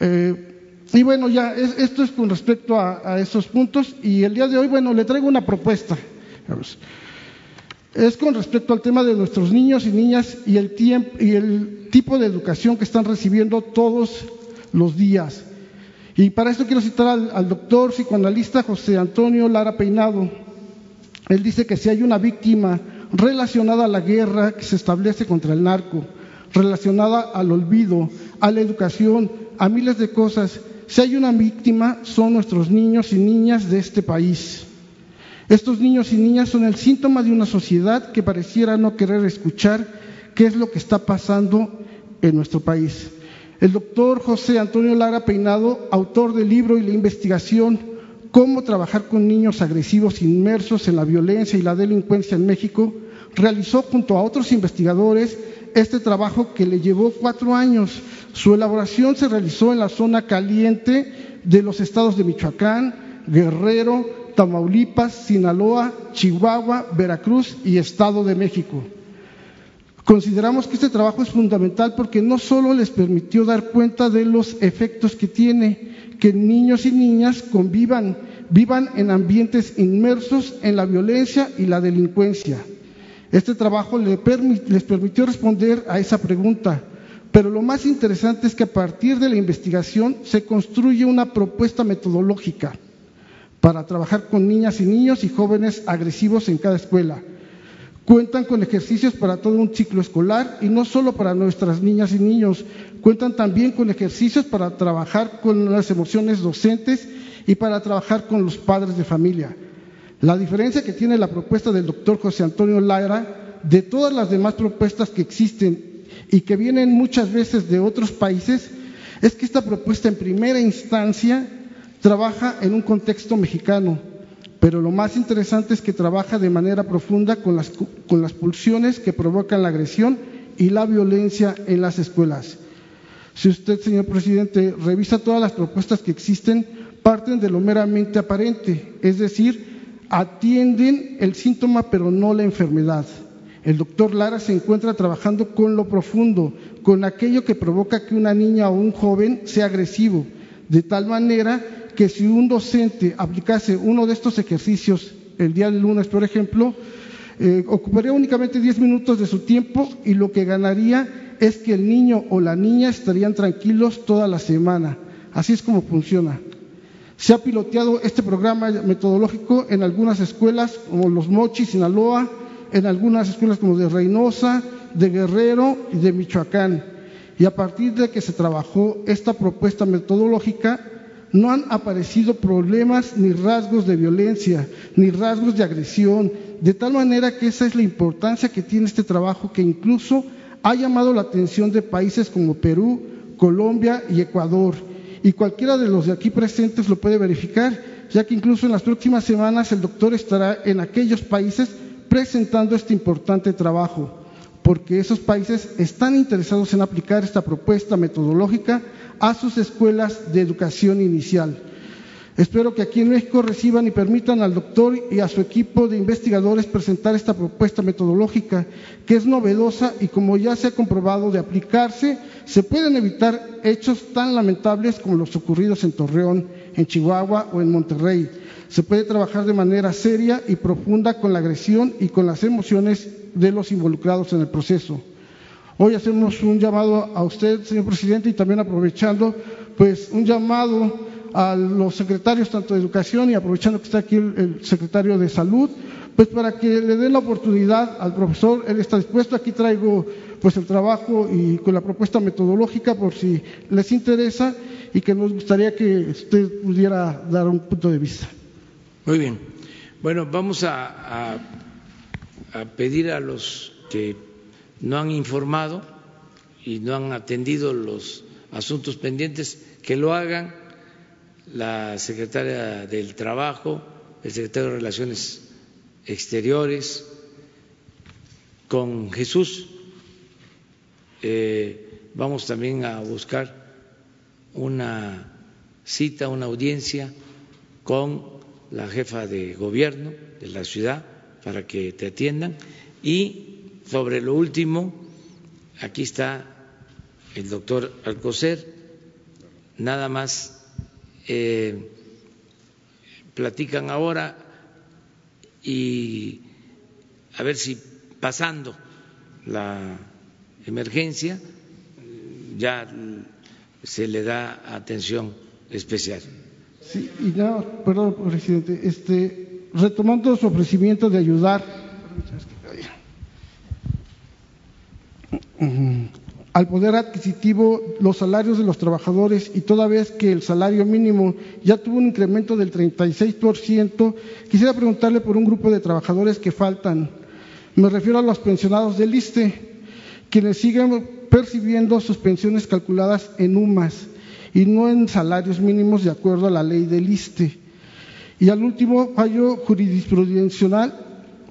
Eh, y bueno, ya, esto es con respecto a, esos puntos. Y el día de hoy, bueno, le traigo una propuesta. es con respecto al tema de nuestros niños y niñas y el, y el tipo de educación que están recibiendo todos los días. Y para esto quiero citar al, al, doctor psicoanalista José Antonio Lara Peinado. Él dice que si hay una víctima relacionada a la guerra que se establece contra el narco, relacionada al olvido, a la educación, a miles de cosas, si hay una víctima son nuestros niños y niñas de este país. Estos niños y niñas son el síntoma de una sociedad que pareciera no querer escuchar qué es lo que está pasando en nuestro país. El doctor José Antonio Lara Peinado, autor del libro y la investigación Cómo trabajar con niños agresivos inmersos en la violencia y la delincuencia en México, realizó junto a otros investigadores este trabajo que le llevó cuatro años. Su elaboración se realizó en la zona caliente de los estados de Michoacán, Guerrero, Tamaulipas, Sinaloa, Chihuahua, Veracruz y Estado de México. Consideramos que este trabajo es fundamental porque no solo les permitió dar cuenta de los efectos que tiene que niños y niñas convivan, vivan en ambientes inmersos en la violencia y la delincuencia. Este trabajo les permitió responder a esa pregunta, pero lo más interesante es que a partir de la investigación se construye una propuesta metodológica para trabajar con niñas y niños y jóvenes agresivos en cada escuela. Cuentan con ejercicios para todo un ciclo escolar y no solo para nuestras niñas y niños, cuentan también con ejercicios para trabajar con las emociones docentes y para trabajar con los padres de familia. La diferencia que tiene la propuesta del doctor José Antonio Lara de todas las demás propuestas que existen y que vienen muchas veces de otros países es que esta propuesta en primera instancia trabaja en un contexto mexicano, pero lo más interesante es que trabaja de manera profunda con las, con las pulsiones que provocan la agresión y la violencia en las escuelas. Si usted, señor presidente, revisa todas las propuestas que existen, parten de lo meramente aparente, es decir, atienden el síntoma pero no la enfermedad. El doctor Lara se encuentra trabajando con lo profundo, con aquello que provoca que una niña o un joven sea agresivo, de tal manera que si un docente aplicase uno de estos ejercicios el día del lunes, por ejemplo, eh, ocuparía únicamente 10 minutos de su tiempo y lo que ganaría es que el niño o la niña estarían tranquilos toda la semana. Así es como funciona. Se ha piloteado este programa metodológico en algunas escuelas como Los Mochis, Sinaloa, en algunas escuelas como de Reynosa, de Guerrero y de Michoacán. Y a partir de que se trabajó esta propuesta metodológica, no han aparecido problemas ni rasgos de violencia, ni rasgos de agresión, de tal manera que esa es la importancia que tiene este trabajo que incluso ha llamado la atención de países como Perú, Colombia y Ecuador. Y cualquiera de los de aquí presentes lo puede verificar, ya que incluso en las próximas semanas el doctor estará en aquellos países presentando este importante trabajo, porque esos países están interesados en aplicar esta propuesta metodológica a sus escuelas de educación inicial. Espero que aquí en México reciban y permitan al doctor y a su equipo de investigadores presentar esta propuesta metodológica, que es novedosa y como ya se ha comprobado de aplicarse, se pueden evitar hechos tan lamentables como los ocurridos en Torreón, en Chihuahua o en Monterrey. Se puede trabajar de manera seria y profunda con la agresión y con las emociones de los involucrados en el proceso. Hoy hacemos un llamado a usted, señor presidente, y también aprovechando, pues un llamado a los secretarios tanto de educación y aprovechando que está aquí el, secretario de salud, pues para que le den la oportunidad al profesor, él está dispuesto, aquí traigo pues el trabajo y con la propuesta metodológica por si les interesa y que nos gustaría que usted pudiera dar un punto de vista. Muy bien. Bueno, vamos a, a pedir a los que no han informado y no han atendido los asuntos pendientes, que lo hagan la secretaria del Trabajo, el secretario de Relaciones Exteriores, con Jesús. Eh, vamos también a buscar una cita, una audiencia con la jefa de gobierno de la ciudad para que te atiendan y sobre lo último, aquí está el doctor Alcocer, nada más eh, platican ahora y a ver si pasando la emergencia ya se le da atención especial. Sí, y nada, perdón, presidente, este, retomando su ofrecimiento de ayudar al poder adquisitivo los salarios de los trabajadores y toda vez que el salario mínimo ya tuvo un incremento del 36%, quisiera preguntarle por un grupo de trabajadores que faltan. Me refiero a los pensionados del ISTE, quienes siguen percibiendo sus pensiones calculadas en UMAS y no en salarios mínimos de acuerdo a la ley del ISTE. Y al último fallo jurisprudencial,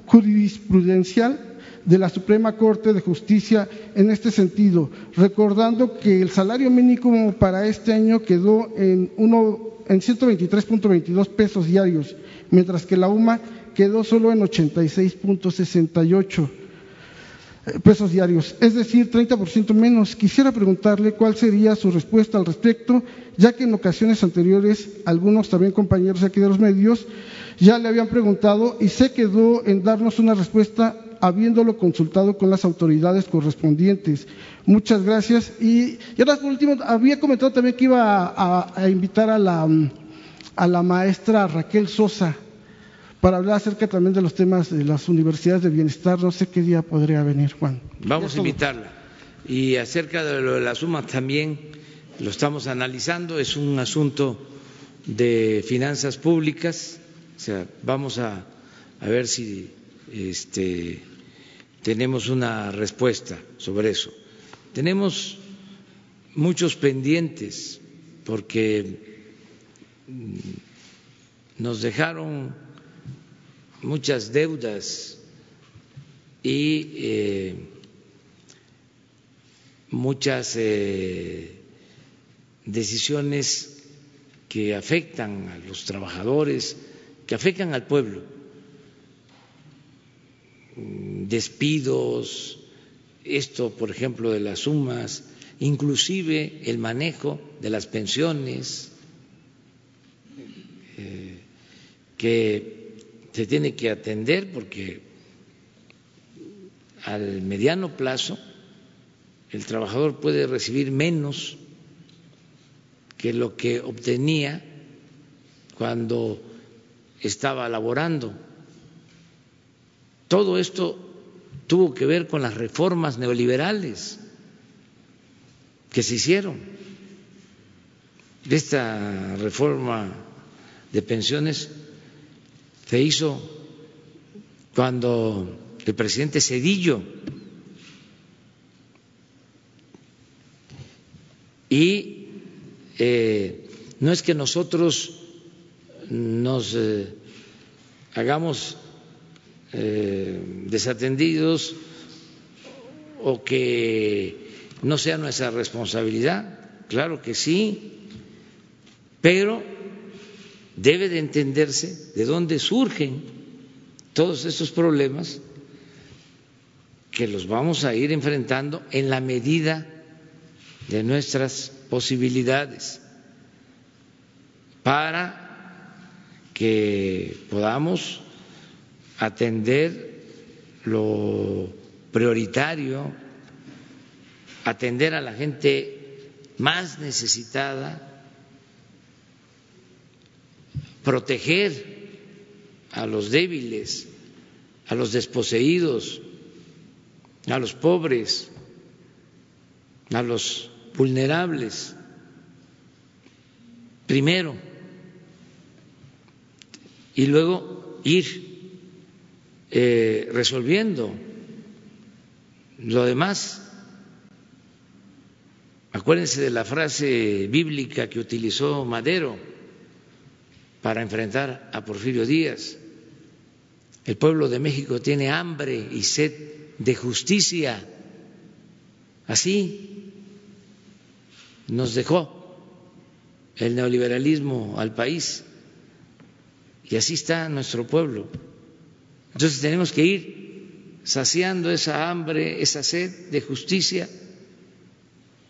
jurisprudencial de la Suprema Corte de Justicia en este sentido, recordando que el salario mínimo para este año quedó en, en 123.22 pesos diarios, mientras que la UMA quedó solo en 86.68 eh, pesos diarios, es decir, 30% menos. Quisiera preguntarle cuál sería su respuesta al respecto, ya que en ocasiones anteriores algunos también compañeros aquí de los medios ya le habían preguntado y se quedó en darnos una respuesta habiéndolo consultado con las autoridades correspondientes. Muchas gracias. Y, ahora, por último, había comentado también que iba a, invitar a la, a la maestra Raquel Sosa para hablar acerca también de los temas de las universidades de bienestar. No sé qué día podría venir, Juan. Vamos a invitarla. Y acerca de lo de la suma también lo estamos analizando. Es un asunto de finanzas públicas. O sea, vamos a, a ver si este, tenemos una respuesta sobre eso. Tenemos muchos pendientes porque mm, nos dejaron muchas deudas y eh, muchas eh, decisiones que afectan a los trabajadores, que afectan al pueblo despidos, esto, por ejemplo, de las sumas, inclusive el manejo de las pensiones, eh, que se tiene que atender porque al mediano plazo el trabajador puede recibir menos que lo que obtenía cuando estaba laborando todo esto tuvo que ver con las reformas neoliberales que se hicieron. Esta reforma de pensiones se hizo cuando el presidente Cedillo y eh, no es que nosotros nos eh, hagamos eh, desatendidos o que no sea nuestra responsabilidad, claro que sí, pero debe de entenderse de dónde surgen todos estos problemas que los vamos a ir enfrentando en la medida de nuestras posibilidades para que podamos atender lo prioritario, atender a la gente más necesitada, proteger a los débiles, a los desposeídos, a los pobres, a los vulnerables. Primero, y luego ir eh, resolviendo lo demás. Acuérdense de la frase bíblica que utilizó Madero para enfrentar a Porfirio Díaz. El pueblo de México tiene hambre y sed de justicia. Así nos dejó el neoliberalismo al país y así está nuestro pueblo. Entonces tenemos que ir saciando esa hambre, esa sed de justicia,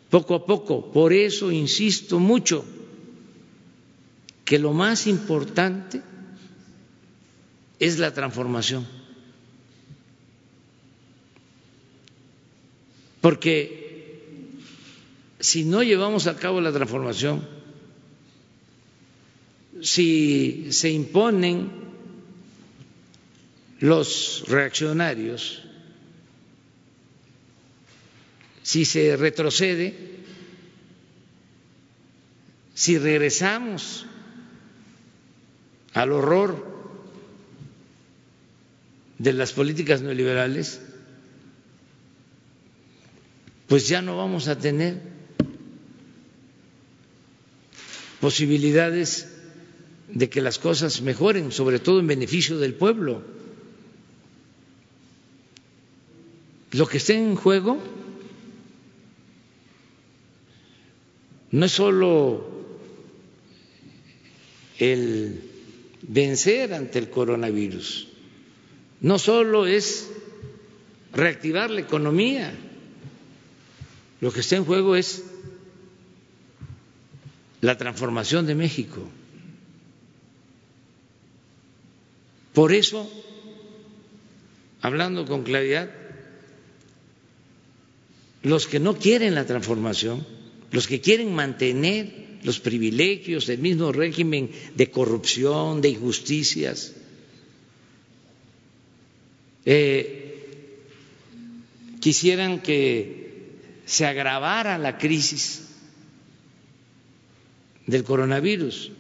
poco a poco. Por eso insisto mucho que lo más importante es la transformación. Porque si no llevamos a cabo la transformación, si se imponen los reaccionarios, si se retrocede, si regresamos al horror de las políticas neoliberales, pues ya no vamos a tener posibilidades de que las cosas mejoren, sobre todo en beneficio del pueblo. Lo que está en juego no es solo el vencer ante el coronavirus, no solo es reactivar la economía, lo que está en juego es la transformación de México. Por eso, hablando con claridad, los que no quieren la transformación, los que quieren mantener los privilegios del mismo régimen de corrupción, de injusticias, eh, quisieran que se agravara la crisis del coronavirus.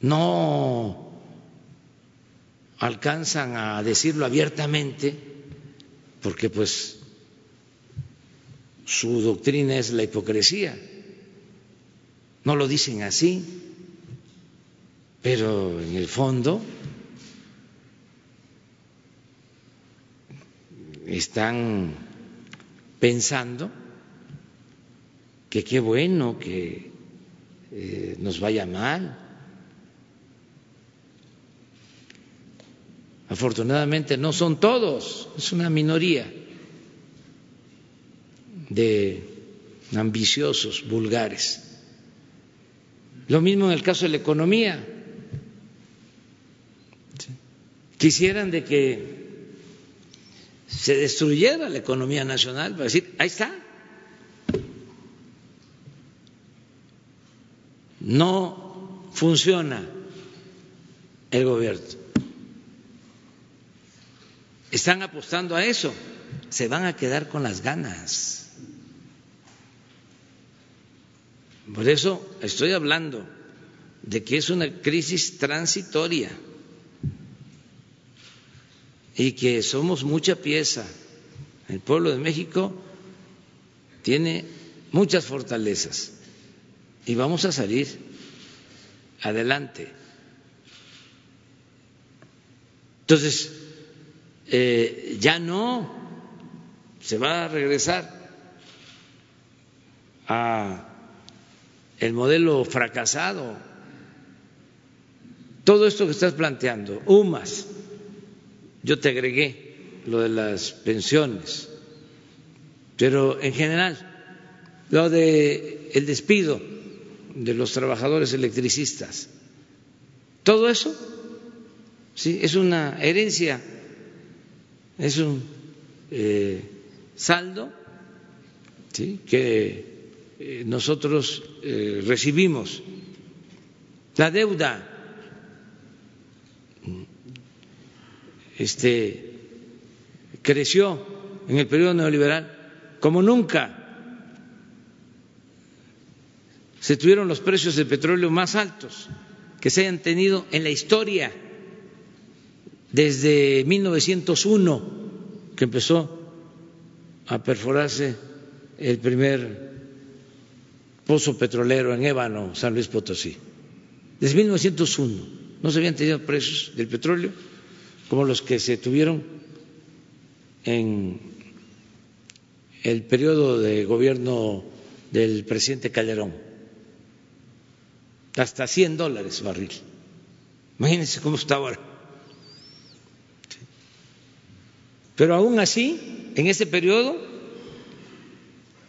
No alcanzan a decirlo abiertamente, porque pues su doctrina es la hipocresía. No lo dicen así, pero en el fondo están pensando que qué bueno que eh, nos vaya mal, Afortunadamente no son todos, es una minoría de ambiciosos, vulgares. Lo mismo en el caso de la economía. Quisieran de que se destruyera la economía nacional para decir, ahí está. No funciona el gobierno están apostando a eso, se van a quedar con las ganas. Por eso estoy hablando de que es una crisis transitoria y que somos mucha pieza. El pueblo de México tiene muchas fortalezas y vamos a salir adelante. Entonces, eh, ya no se va a regresar a el modelo fracasado. Todo esto que estás planteando, UMAS, yo te agregué lo de las pensiones, pero en general lo de el despido de los trabajadores electricistas, todo eso sí es una herencia es un eh, saldo que eh, nosotros eh, recibimos. La deuda este, creció en el periodo neoliberal como nunca. Se tuvieron los precios del petróleo más altos que se hayan tenido en la historia desde 1901 que empezó a perforarse el primer pozo petrolero en Ébano, San Luis Potosí. Desde 1901 no se habían tenido precios del petróleo como los que se tuvieron en el periodo de gobierno del presidente Calderón, hasta 100 dólares barril. Imagínense cómo está ahora. Pero aún así, en ese periodo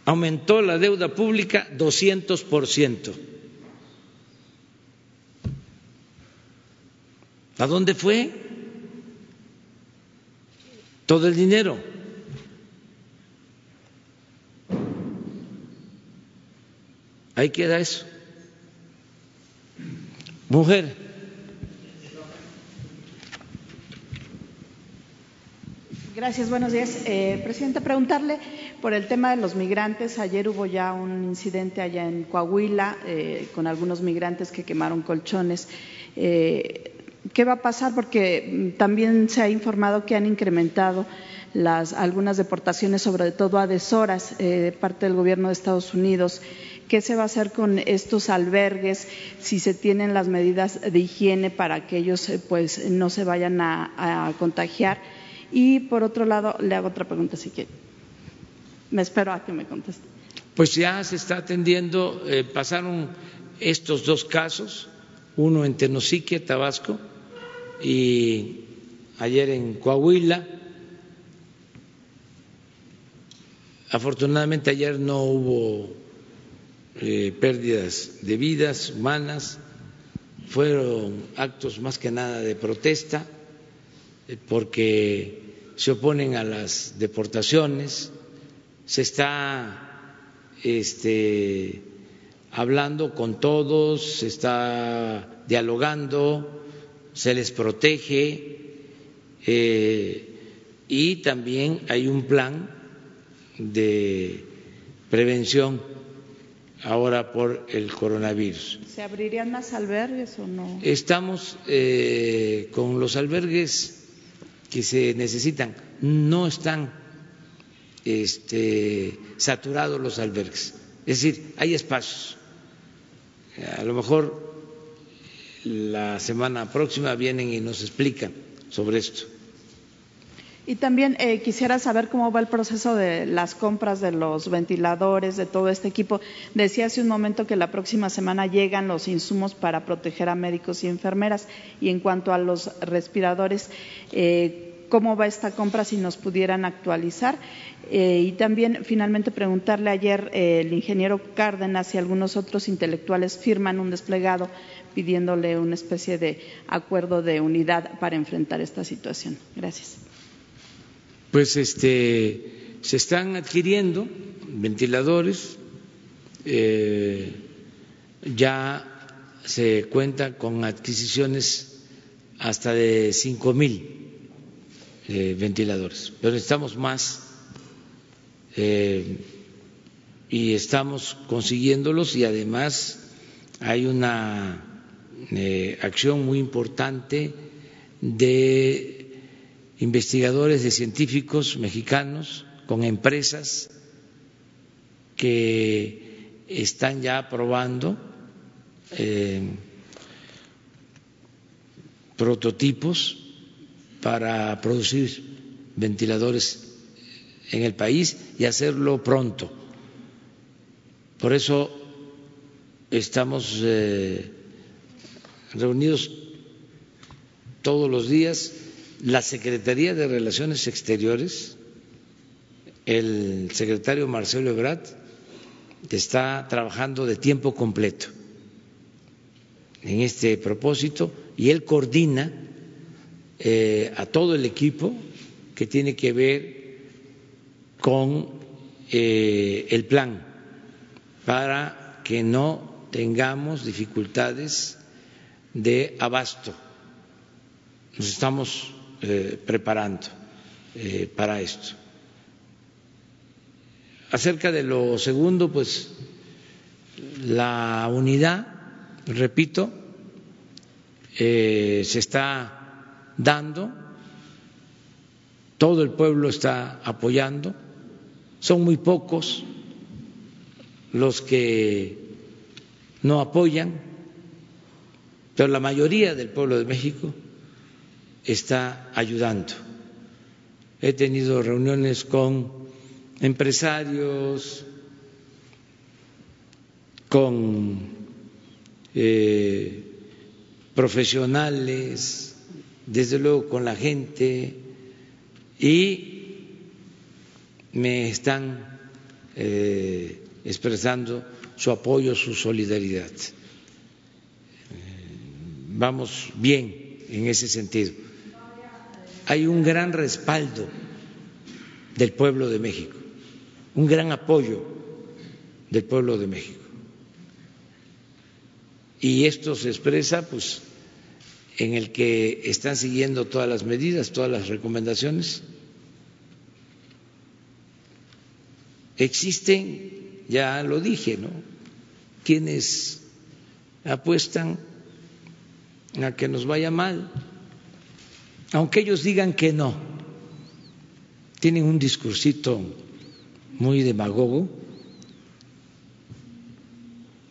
aumentó la deuda pública 200 por ciento. ¿A dónde fue todo el dinero? Ahí queda eso. Mujer. Gracias, buenos días. Eh, Presidenta, preguntarle por el tema de los migrantes. Ayer hubo ya un incidente allá en Coahuila eh, con algunos migrantes que quemaron colchones. Eh, ¿Qué va a pasar? Porque mm, también se ha informado que han incrementado las, algunas deportaciones, sobre todo a deshoras, eh, de parte del gobierno de Estados Unidos. ¿Qué se va a hacer con estos albergues? Si se tienen las medidas de higiene para que ellos eh, pues, no se vayan a, a contagiar. Y por otro lado, le hago otra pregunta si quiere. Me espero a que me conteste. Pues ya se está atendiendo, eh, pasaron estos dos casos, uno en Tenosique, Tabasco, y ayer en Coahuila. Afortunadamente ayer no hubo eh, pérdidas de vidas humanas, fueron actos más que nada de protesta porque se oponen a las deportaciones, se está este, hablando con todos, se está dialogando, se les protege eh, y también hay un plan de prevención ahora por el coronavirus. ¿Se abrirían más albergues o no? Estamos eh, con los albergues que se necesitan. No están este, saturados los albergues. Es decir, hay espacios. A lo mejor la semana próxima vienen y nos explican sobre esto. Y también eh, quisiera saber cómo va el proceso de las compras de los ventiladores, de todo este equipo. Decía hace un momento que la próxima semana llegan los insumos para proteger a médicos y enfermeras. Y en cuanto a los respiradores, eh, ¿cómo va esta compra si nos pudieran actualizar? Eh, y también, finalmente, preguntarle ayer el ingeniero Cárdenas y algunos otros intelectuales firman un desplegado pidiéndole una especie de acuerdo de unidad para enfrentar esta situación. Gracias pues este, se están adquiriendo ventiladores, eh, ya se cuenta con adquisiciones hasta de cinco mil eh, ventiladores, pero necesitamos más eh, y estamos consiguiéndolos y además hay una acción muy importante de investigadores, de científicos mexicanos con empresas que están ya probando eh, prototipos para producir ventiladores en el país y hacerlo pronto. Por eso estamos eh, reunidos todos los días la Secretaría de Relaciones Exteriores, el secretario Marcelo Ebrard, está trabajando de tiempo completo en este propósito y él coordina eh, a todo el equipo que tiene que ver con eh, el plan para que no tengamos dificultades de abasto. Nos estamos eh, preparando eh, para esto. Acerca de lo segundo, pues la unidad, repito, eh, se está dando, todo el pueblo está apoyando, son muy pocos los que no apoyan, pero la mayoría del pueblo de México está ayudando. He tenido reuniones con empresarios, con eh, profesionales, desde luego con la gente y me están eh, expresando su apoyo, su solidaridad. Eh, vamos bien en ese sentido hay un gran respaldo del pueblo de México, un gran apoyo del pueblo de México. y esto se expresa pues en el que están siguiendo todas las medidas, todas las recomendaciones. Existen, ya lo dije, ¿no? Quienes apuestan a que nos vaya mal, aunque ellos digan que no, tienen un discursito muy demagogo,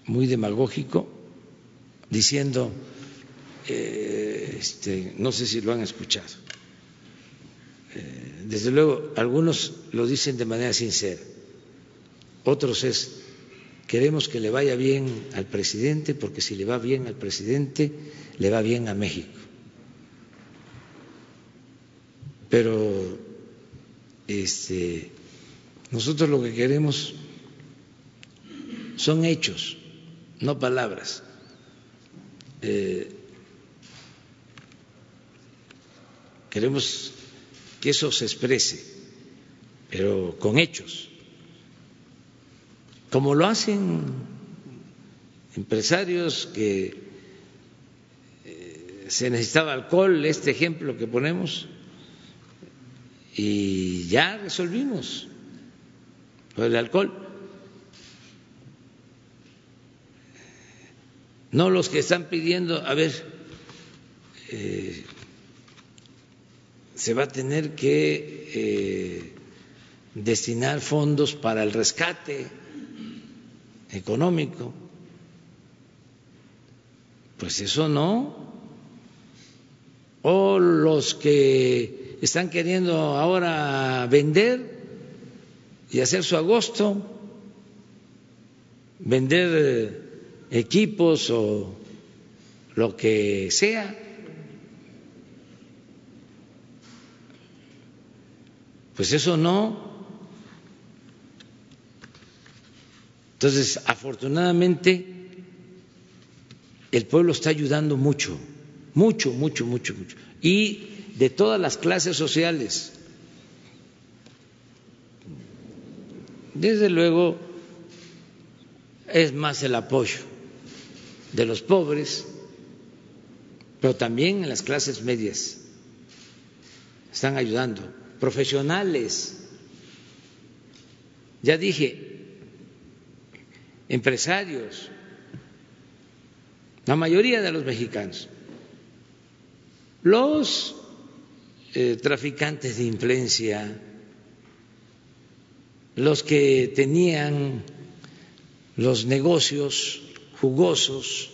muy demagógico, diciendo, eh, este, no sé si lo han escuchado, eh, desde luego algunos lo dicen de manera sincera, otros es, queremos que le vaya bien al presidente, porque si le va bien al presidente, le va bien a México. Pero este, nosotros lo que queremos son hechos, no palabras. Eh, queremos que eso se exprese, pero con hechos, como lo hacen empresarios que eh, se necesitaba alcohol, este ejemplo que ponemos, y ya resolvimos lo del alcohol. No los que están pidiendo, a ver, eh, se va a tener que eh, destinar fondos para el rescate económico. Pues eso no. O los que están queriendo ahora vender y hacer su agosto, vender eh, equipos o lo que sea. Pues eso no. Entonces, afortunadamente, el pueblo está ayudando mucho, mucho, mucho, mucho, mucho. Y de todas las clases sociales. Desde luego es más el apoyo de los pobres, pero también en las clases medias. Están ayudando, profesionales, ya dije, empresarios, la mayoría de los mexicanos, los eh, traficantes de influencia, los que tenían los negocios jugosos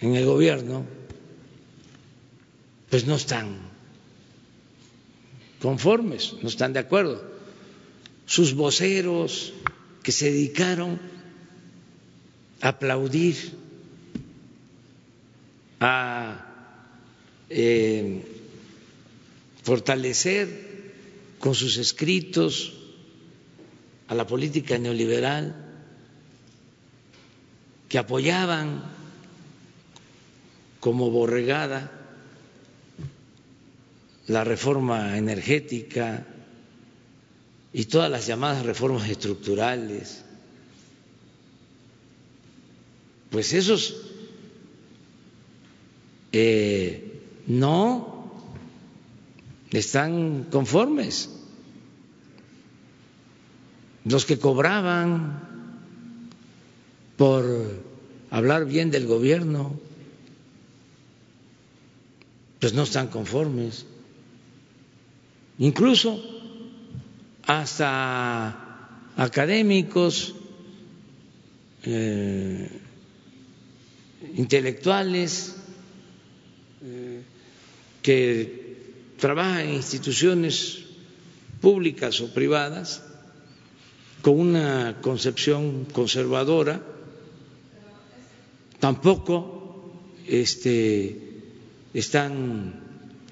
en el gobierno, pues no están conformes, no están de acuerdo. Sus voceros que se dedicaron a aplaudir, a eh, fortalecer con sus escritos a la política neoliberal, que apoyaban como borregada la reforma energética y todas las llamadas reformas estructurales, pues esos eh, no están conformes. Los que cobraban por hablar bien del gobierno, pues no están conformes. Incluso hasta académicos, eh, intelectuales, eh, que trabaja en instituciones públicas o privadas con una concepción conservadora, tampoco este, están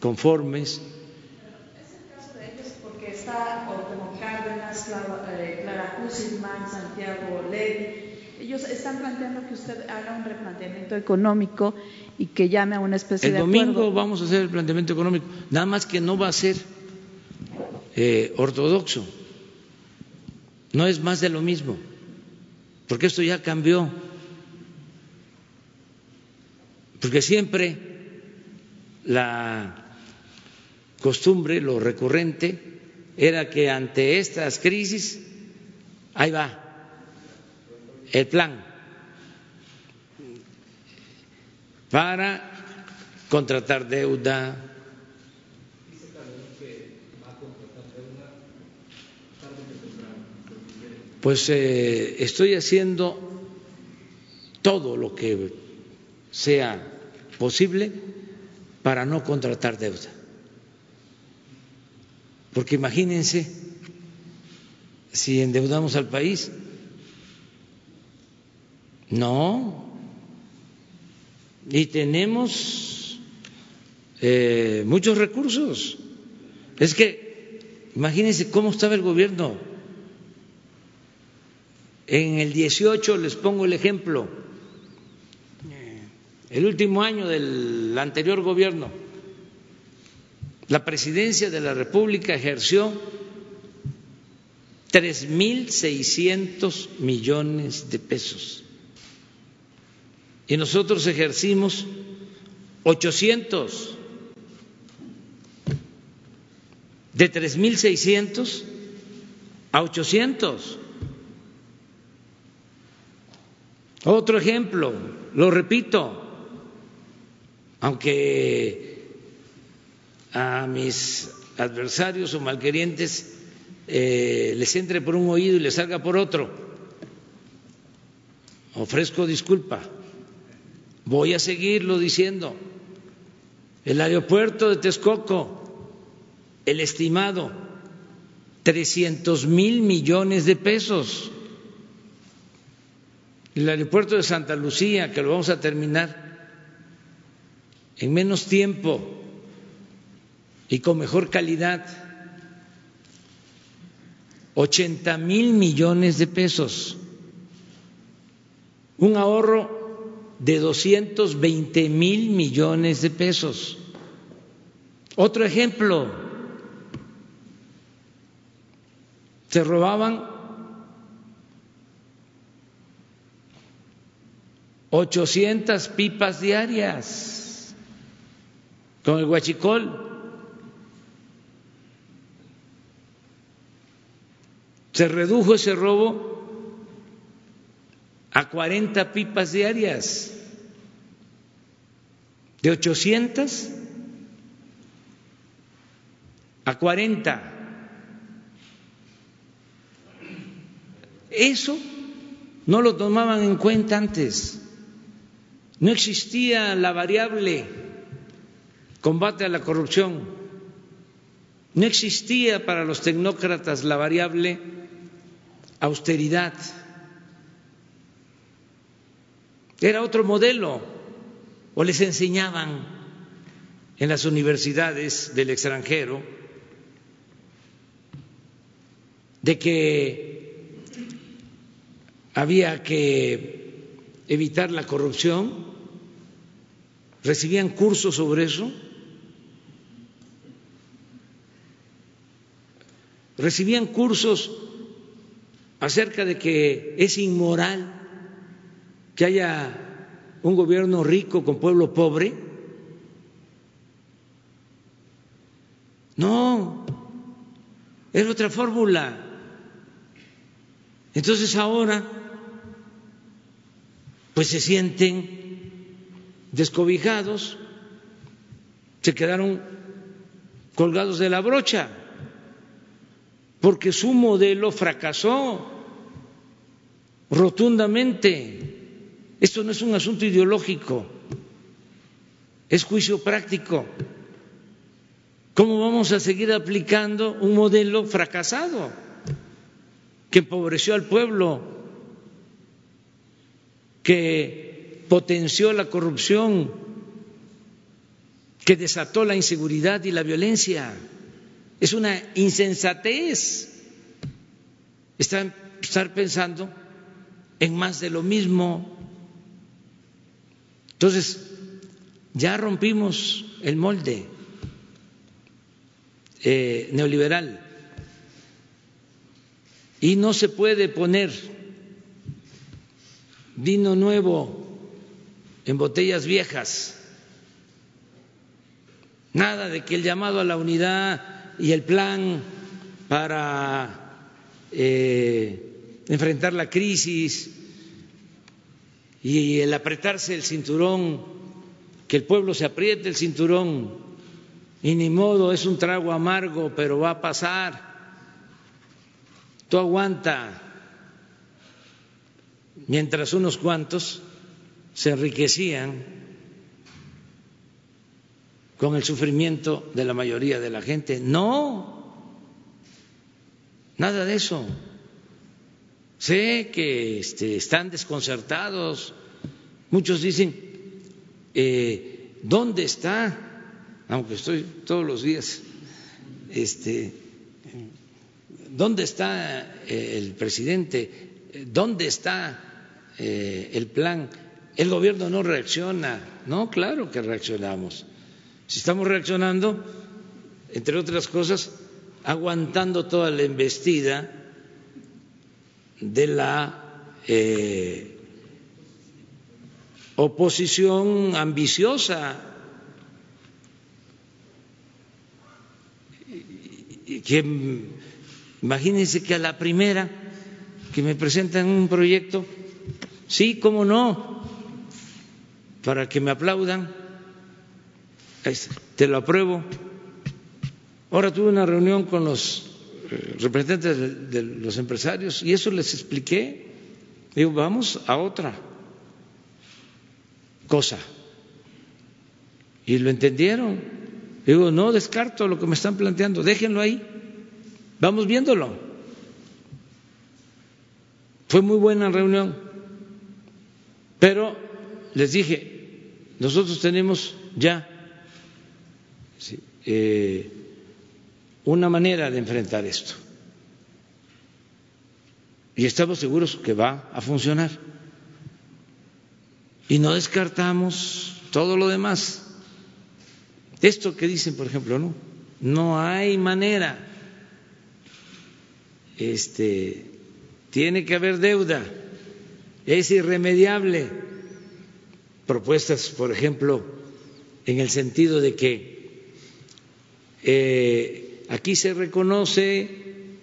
conformes. Es el caso de ellos porque está Ortemo Cárdenas, eh, Clara Husilman, Santiago Levy. Ellos están planteando que usted haga un replanteamiento económico y que llame a una especie el de domingo vamos a hacer el planteamiento económico, nada más que no va a ser eh, ortodoxo, no es más de lo mismo, porque esto ya cambió. porque siempre la costumbre, lo recurrente, era que ante estas crisis, ahí va el plan para contratar deuda. Pues eh, estoy haciendo todo lo que sea posible para no contratar deuda. Porque imagínense si endeudamos al país. No. Y tenemos eh, muchos recursos. Es que imagínense cómo estaba el gobierno. En el 18 les pongo el ejemplo. El último año del anterior gobierno la presidencia de la República ejerció tres mil seiscientos millones de pesos y nosotros ejercimos ochocientos de tres mil seiscientos a ochocientos. Otro ejemplo, lo repito, aunque a mis adversarios o malquerientes eh, les entre por un oído y les salga por otro. Ofrezco disculpa. Voy a seguirlo diciendo. El aeropuerto de Texcoco, el estimado, 300 mil millones de pesos. El aeropuerto de Santa Lucía, que lo vamos a terminar en menos tiempo, y con mejor calidad. 80 mil millones de pesos, un ahorro de 220 mil millones de pesos. Otro ejemplo, se robaban 800 pipas diarias con el huachicol. Se redujo ese robo a 40 pipas diarias, de 800 a 40. Eso no lo tomaban en cuenta antes. No existía la variable combate a la corrupción. No existía para los tecnócratas la variable austeridad. Era otro modelo, o les enseñaban en las universidades del extranjero de que había que evitar la corrupción, recibían cursos sobre eso, recibían cursos acerca de que es inmoral que haya un gobierno rico con pueblo pobre. No, es otra fórmula. Entonces ahora, pues se sienten descobijados, se quedaron colgados de la brocha, porque su modelo fracasó rotundamente. Esto no es un asunto ideológico, es juicio práctico. ¿Cómo vamos a seguir aplicando un modelo fracasado que empobreció al pueblo, que potenció la corrupción, que desató la inseguridad y la violencia? Es una insensatez estar pensando en más de lo mismo. Entonces, ya rompimos el molde eh, neoliberal y no se puede poner vino nuevo en botellas viejas. Nada de que el llamado a la unidad y el plan para eh, enfrentar la crisis y el apretarse el cinturón, que el pueblo se apriete el cinturón y ni modo, es un trago amargo, pero va a pasar. Tú aguanta mientras unos cuantos se enriquecían con el sufrimiento de la mayoría de la gente. No, nada de eso. Sé que este, están desconcertados. Muchos dicen, eh, ¿dónde está? Aunque estoy todos los días, este, ¿dónde está eh, el presidente? ¿Dónde está eh, el plan? El gobierno no reacciona. No, claro que reaccionamos. Si estamos reaccionando, entre otras cosas, aguantando toda la embestida de la eh, oposición ambiciosa que imagínense que a la primera que me presentan un proyecto, sí, cómo no, para que me aplaudan, te lo apruebo. Ahora tuve una reunión con los representantes de los empresarios y eso les expliqué. Digo, vamos a otra cosa. Y lo entendieron. Digo, no descarto lo que me están planteando, déjenlo ahí. Vamos viéndolo. Fue muy buena reunión. Pero les dije, nosotros tenemos ya eh, una manera de enfrentar esto. Y estamos seguros que va a funcionar. Y no descartamos todo lo demás. Esto que dicen, por ejemplo, no, no hay manera. Este, tiene que haber deuda, es irremediable. Propuestas, por ejemplo, en el sentido de que eh, Aquí se reconoce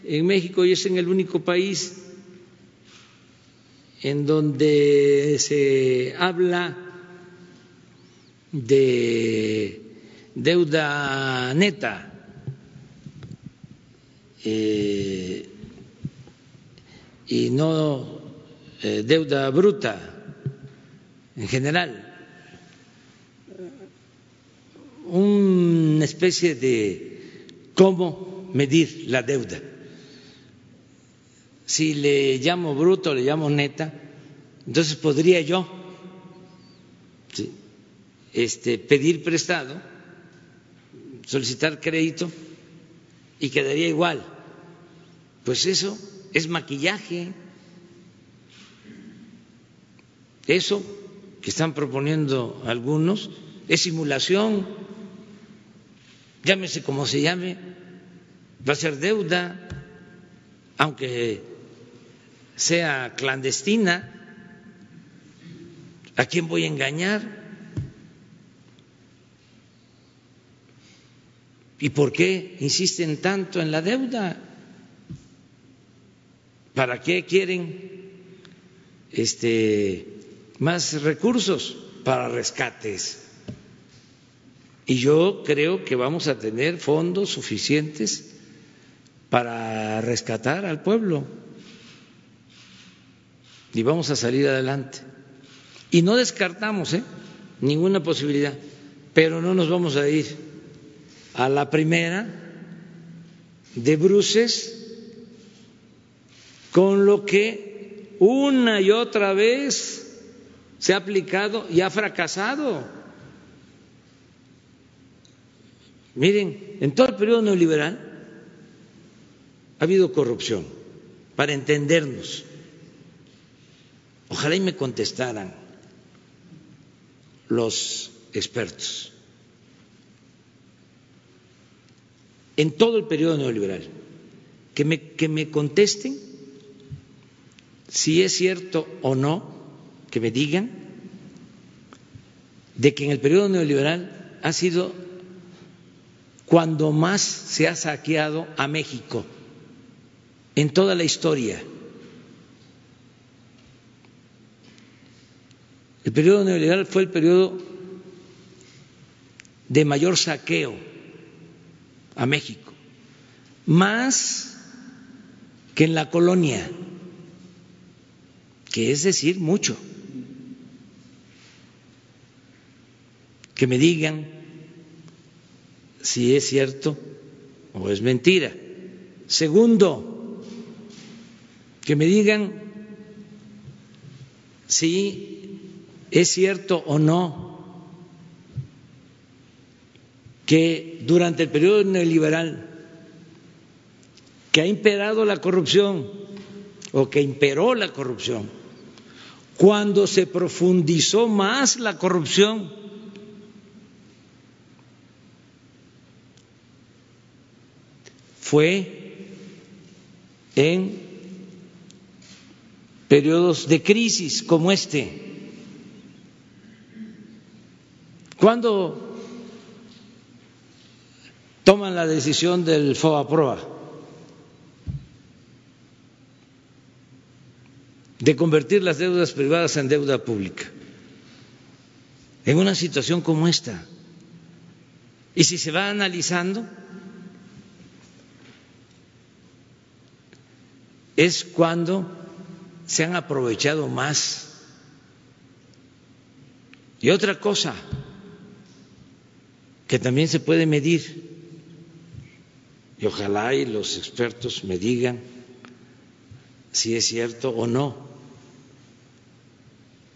en México y es en el único país en donde se habla de deuda neta. Eh, y no eh, deuda bruta en general, una especie de cómo medir la deuda. Si le llamo bruto, le llamo neta, entonces podría yo este, pedir prestado, solicitar crédito y quedaría igual. Pues eso es maquillaje. Eso que están proponiendo algunos es simulación llámese como se llame, va a ser deuda, aunque sea clandestina. ¿A quién voy a engañar? ¿Y por qué insisten tanto en la deuda? ¿Para qué quieren este, más recursos para rescates? Y yo creo que vamos a tener fondos suficientes para rescatar al pueblo y vamos a salir adelante. Y no descartamos ¿eh? ninguna posibilidad, pero no nos vamos a ir a la primera de bruces con lo que una y otra vez se ha aplicado y ha fracasado. Miren, en todo el periodo neoliberal ha habido corrupción, para entendernos. Ojalá y me contestaran los expertos. En todo el periodo neoliberal, que me, que me contesten si es cierto o no, que me digan de que en el periodo neoliberal ha sido cuando más se ha saqueado a México en toda la historia. El periodo neoliberal fue el periodo de mayor saqueo a México, más que en la colonia, que es decir mucho. Que me digan si es cierto o es mentira. Segundo, que me digan si es cierto o no que durante el periodo neoliberal que ha imperado la corrupción o que imperó la corrupción, cuando se profundizó más la corrupción, fue en periodos de crisis como este. Cuando toman la decisión del FOAPROA de convertir las deudas privadas en deuda pública en una situación como esta. Y si se va analizando, es cuando se han aprovechado más. Y otra cosa que también se puede medir y ojalá y los expertos me digan si es cierto o no.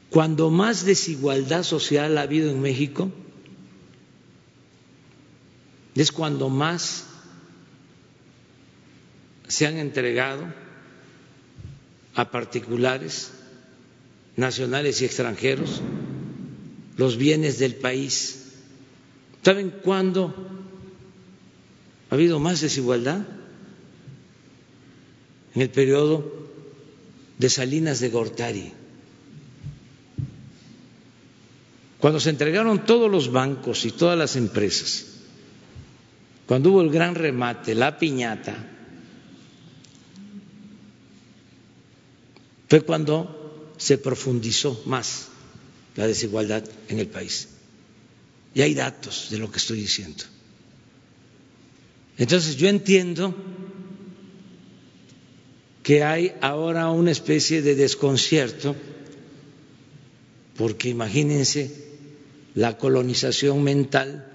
Cuando más desigualdad social ha habido en México, es cuando más se han entregado a particulares, nacionales y extranjeros, los bienes del país. ¿Saben cuándo ha habido más desigualdad en el periodo de Salinas de Gortari. Cuando se entregaron todos los bancos y todas las empresas, cuando hubo el gran remate, la piñata, fue cuando se profundizó más la desigualdad en el país. Y hay datos de lo que estoy diciendo. Entonces yo entiendo que hay ahora una especie de desconcierto, porque imagínense la colonización mental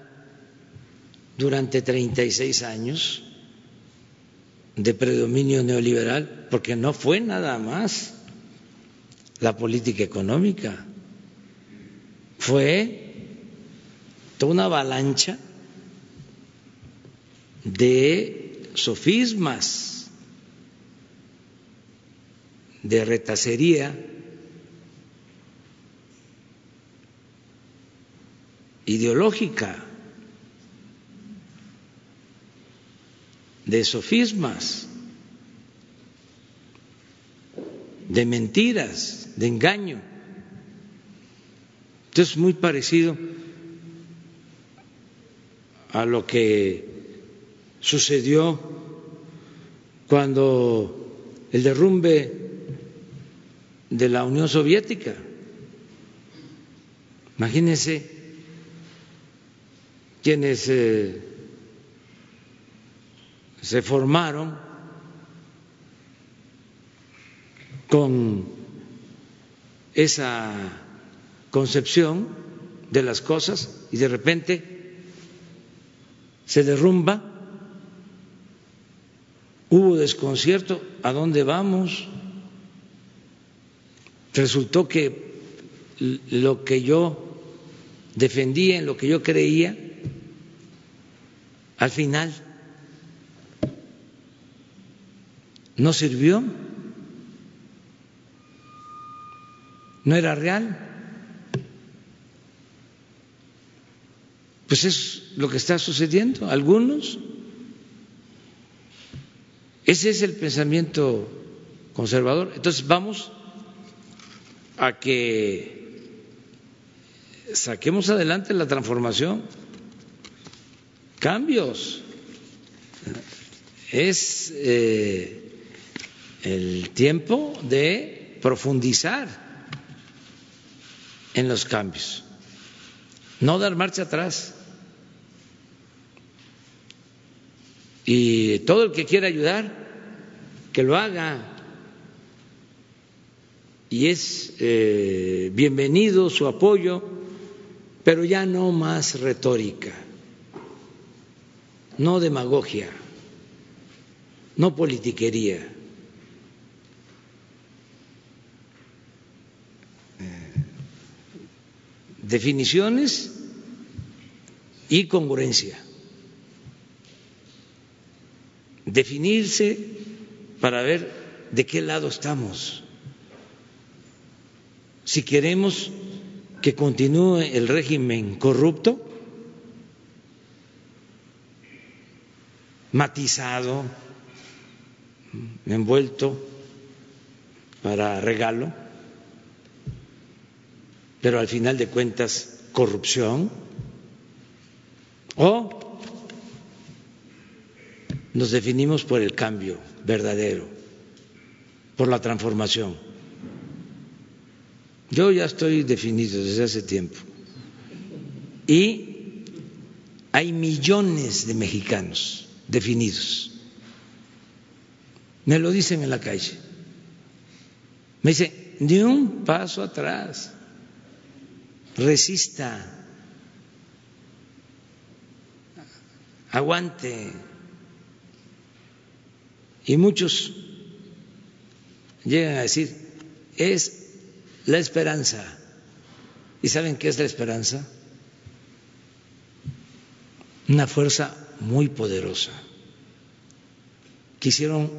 durante 36 años de predominio neoliberal, porque no fue nada más la política económica, fue toda una avalancha de sofismas, de retacería ideológica, de sofismas, de mentiras, de engaño. Entonces, muy parecido a lo que sucedió cuando el derrumbe de la Unión Soviética. Imagínense quienes eh, se formaron con esa concepción de las cosas y de repente se derrumba hubo desconcierto, ¿a dónde vamos? Resultó que lo que yo defendía, en lo que yo creía, al final no sirvió, no era real. Pues es lo que está sucediendo. Algunos ese es el pensamiento conservador. Entonces vamos a que saquemos adelante la transformación, cambios. Es eh, el tiempo de profundizar en los cambios, no dar marcha atrás. Y todo el que quiera ayudar, que lo haga. Y es eh, bienvenido su apoyo, pero ya no más retórica, no demagogia, no politiquería. Definiciones y congruencia. definirse para ver de qué lado estamos. Si queremos que continúe el régimen corrupto, matizado, envuelto para regalo, pero al final de cuentas corrupción, o nos definimos por el cambio verdadero, por la transformación. Yo ya estoy definido desde hace tiempo. Y hay millones de mexicanos definidos. Me lo dicen en la calle. Me dicen, ni un paso atrás. Resista. Aguante y muchos llegan a decir, es la esperanza. ¿Y saben qué es la esperanza? Una fuerza muy poderosa. Quisieron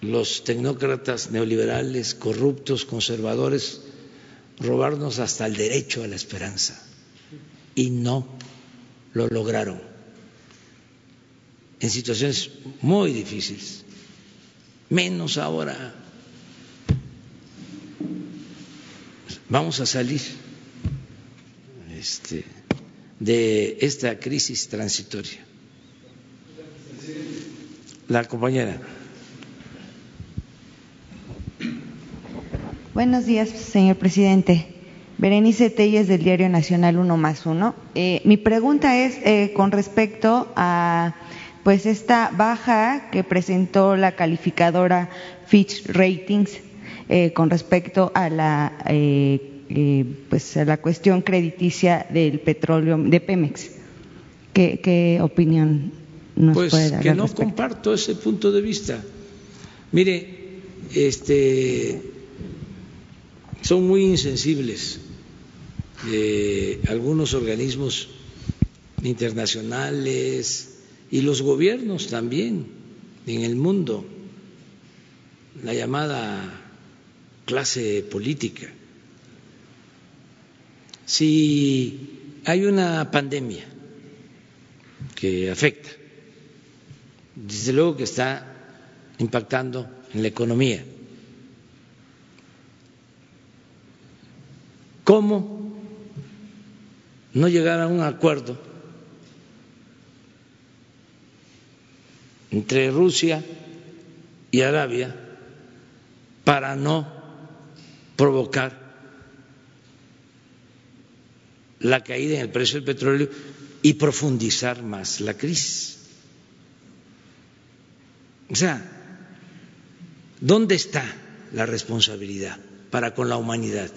los tecnócratas neoliberales, corruptos, conservadores, robarnos hasta el derecho a la esperanza. Y no lo lograron en situaciones muy difíciles, menos ahora. Vamos a salir este, de esta crisis transitoria. La compañera. Buenos días, señor presidente. Berenice Telles del Diario Nacional Uno más Uno. Eh, mi pregunta es eh, con respecto a pues esta baja que presentó la calificadora Fitch Ratings eh, con respecto a la eh, eh, pues a la cuestión crediticia del petróleo de Pemex. ¿Qué, opinión nos pues puede dar? que no comparto ese punto de vista. Mire, este son muy insensibles algunos organismos internacionales y los gobiernos también en el mundo, la llamada clase política. Si hay una pandemia que afecta, desde luego que está impactando en la economía. ¿Cómo no llegar a un acuerdo entre Rusia y Arabia para no provocar la caída en el precio del petróleo y profundizar más la crisis. O sea, ¿dónde está la responsabilidad para con la humanidad?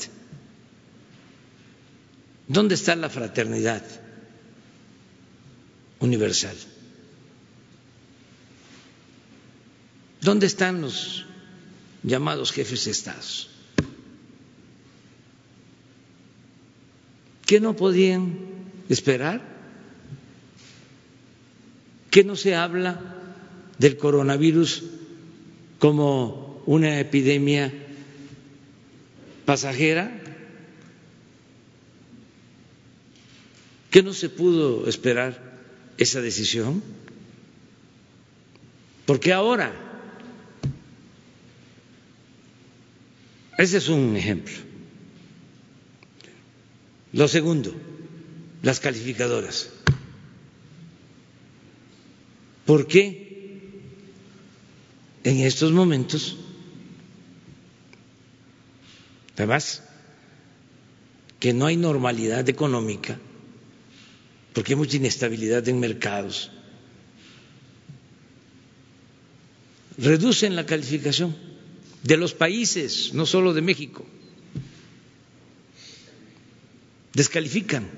¿Dónde está la fraternidad universal? ¿Dónde están los llamados jefes de Estados? ¿Qué no podían esperar? ¿Qué no se habla del coronavirus como una epidemia pasajera? ¿Qué no se pudo esperar esa decisión? Porque ahora Ese es un ejemplo. Lo segundo, las calificadoras. ¿Por qué en estos momentos, además, que no hay normalidad económica, porque hay mucha inestabilidad en mercados, reducen la calificación de los países, no solo de México, descalifican.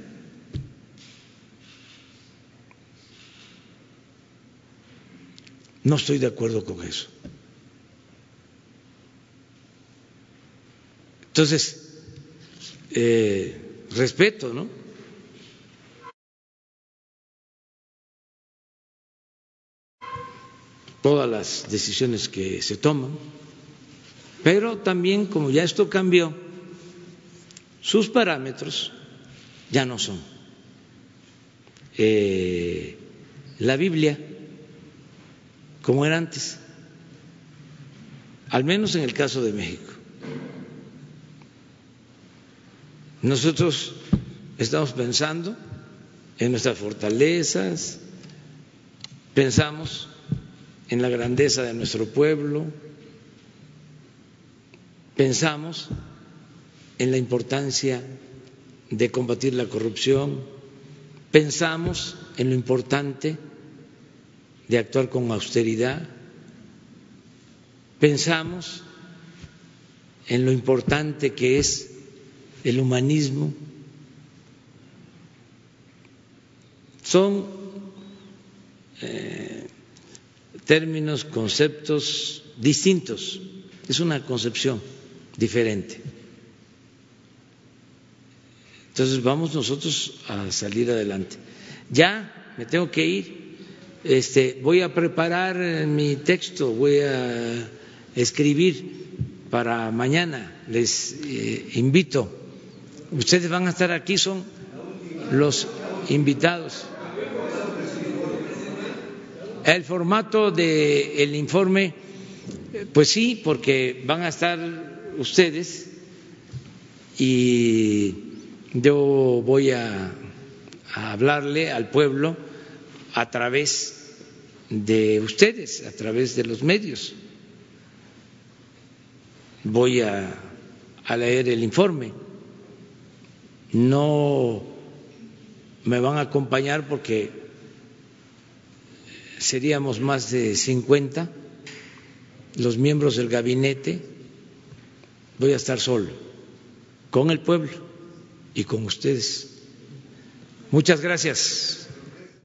No estoy de acuerdo con eso. Entonces, eh, respeto, ¿no? Todas las decisiones que se toman, pero también como ya esto cambió, sus parámetros ya no son eh, la Biblia como era antes, al menos en el caso de México. Nosotros estamos pensando en nuestras fortalezas, pensamos en la grandeza de nuestro pueblo, pensamos en la importancia de combatir la corrupción, pensamos en lo importante de actuar con austeridad, pensamos en lo importante que es el humanismo. Son eh, términos, conceptos distintos, es una concepción diferente. Entonces vamos nosotros a salir adelante. Ya me tengo que ir. Este, voy a preparar mi texto, voy a escribir para mañana. Les eh, invito. Ustedes van a estar aquí, son los invitados. El formato del informe, pues sí, porque van a estar ustedes y yo voy a, hablarle al pueblo a través de ustedes, a través de los medios. Voy a leer el informe. No me van a acompañar porque seríamos más de 50 los miembros del gabinete, voy a estar solo, con el pueblo y con ustedes. Muchas gracias.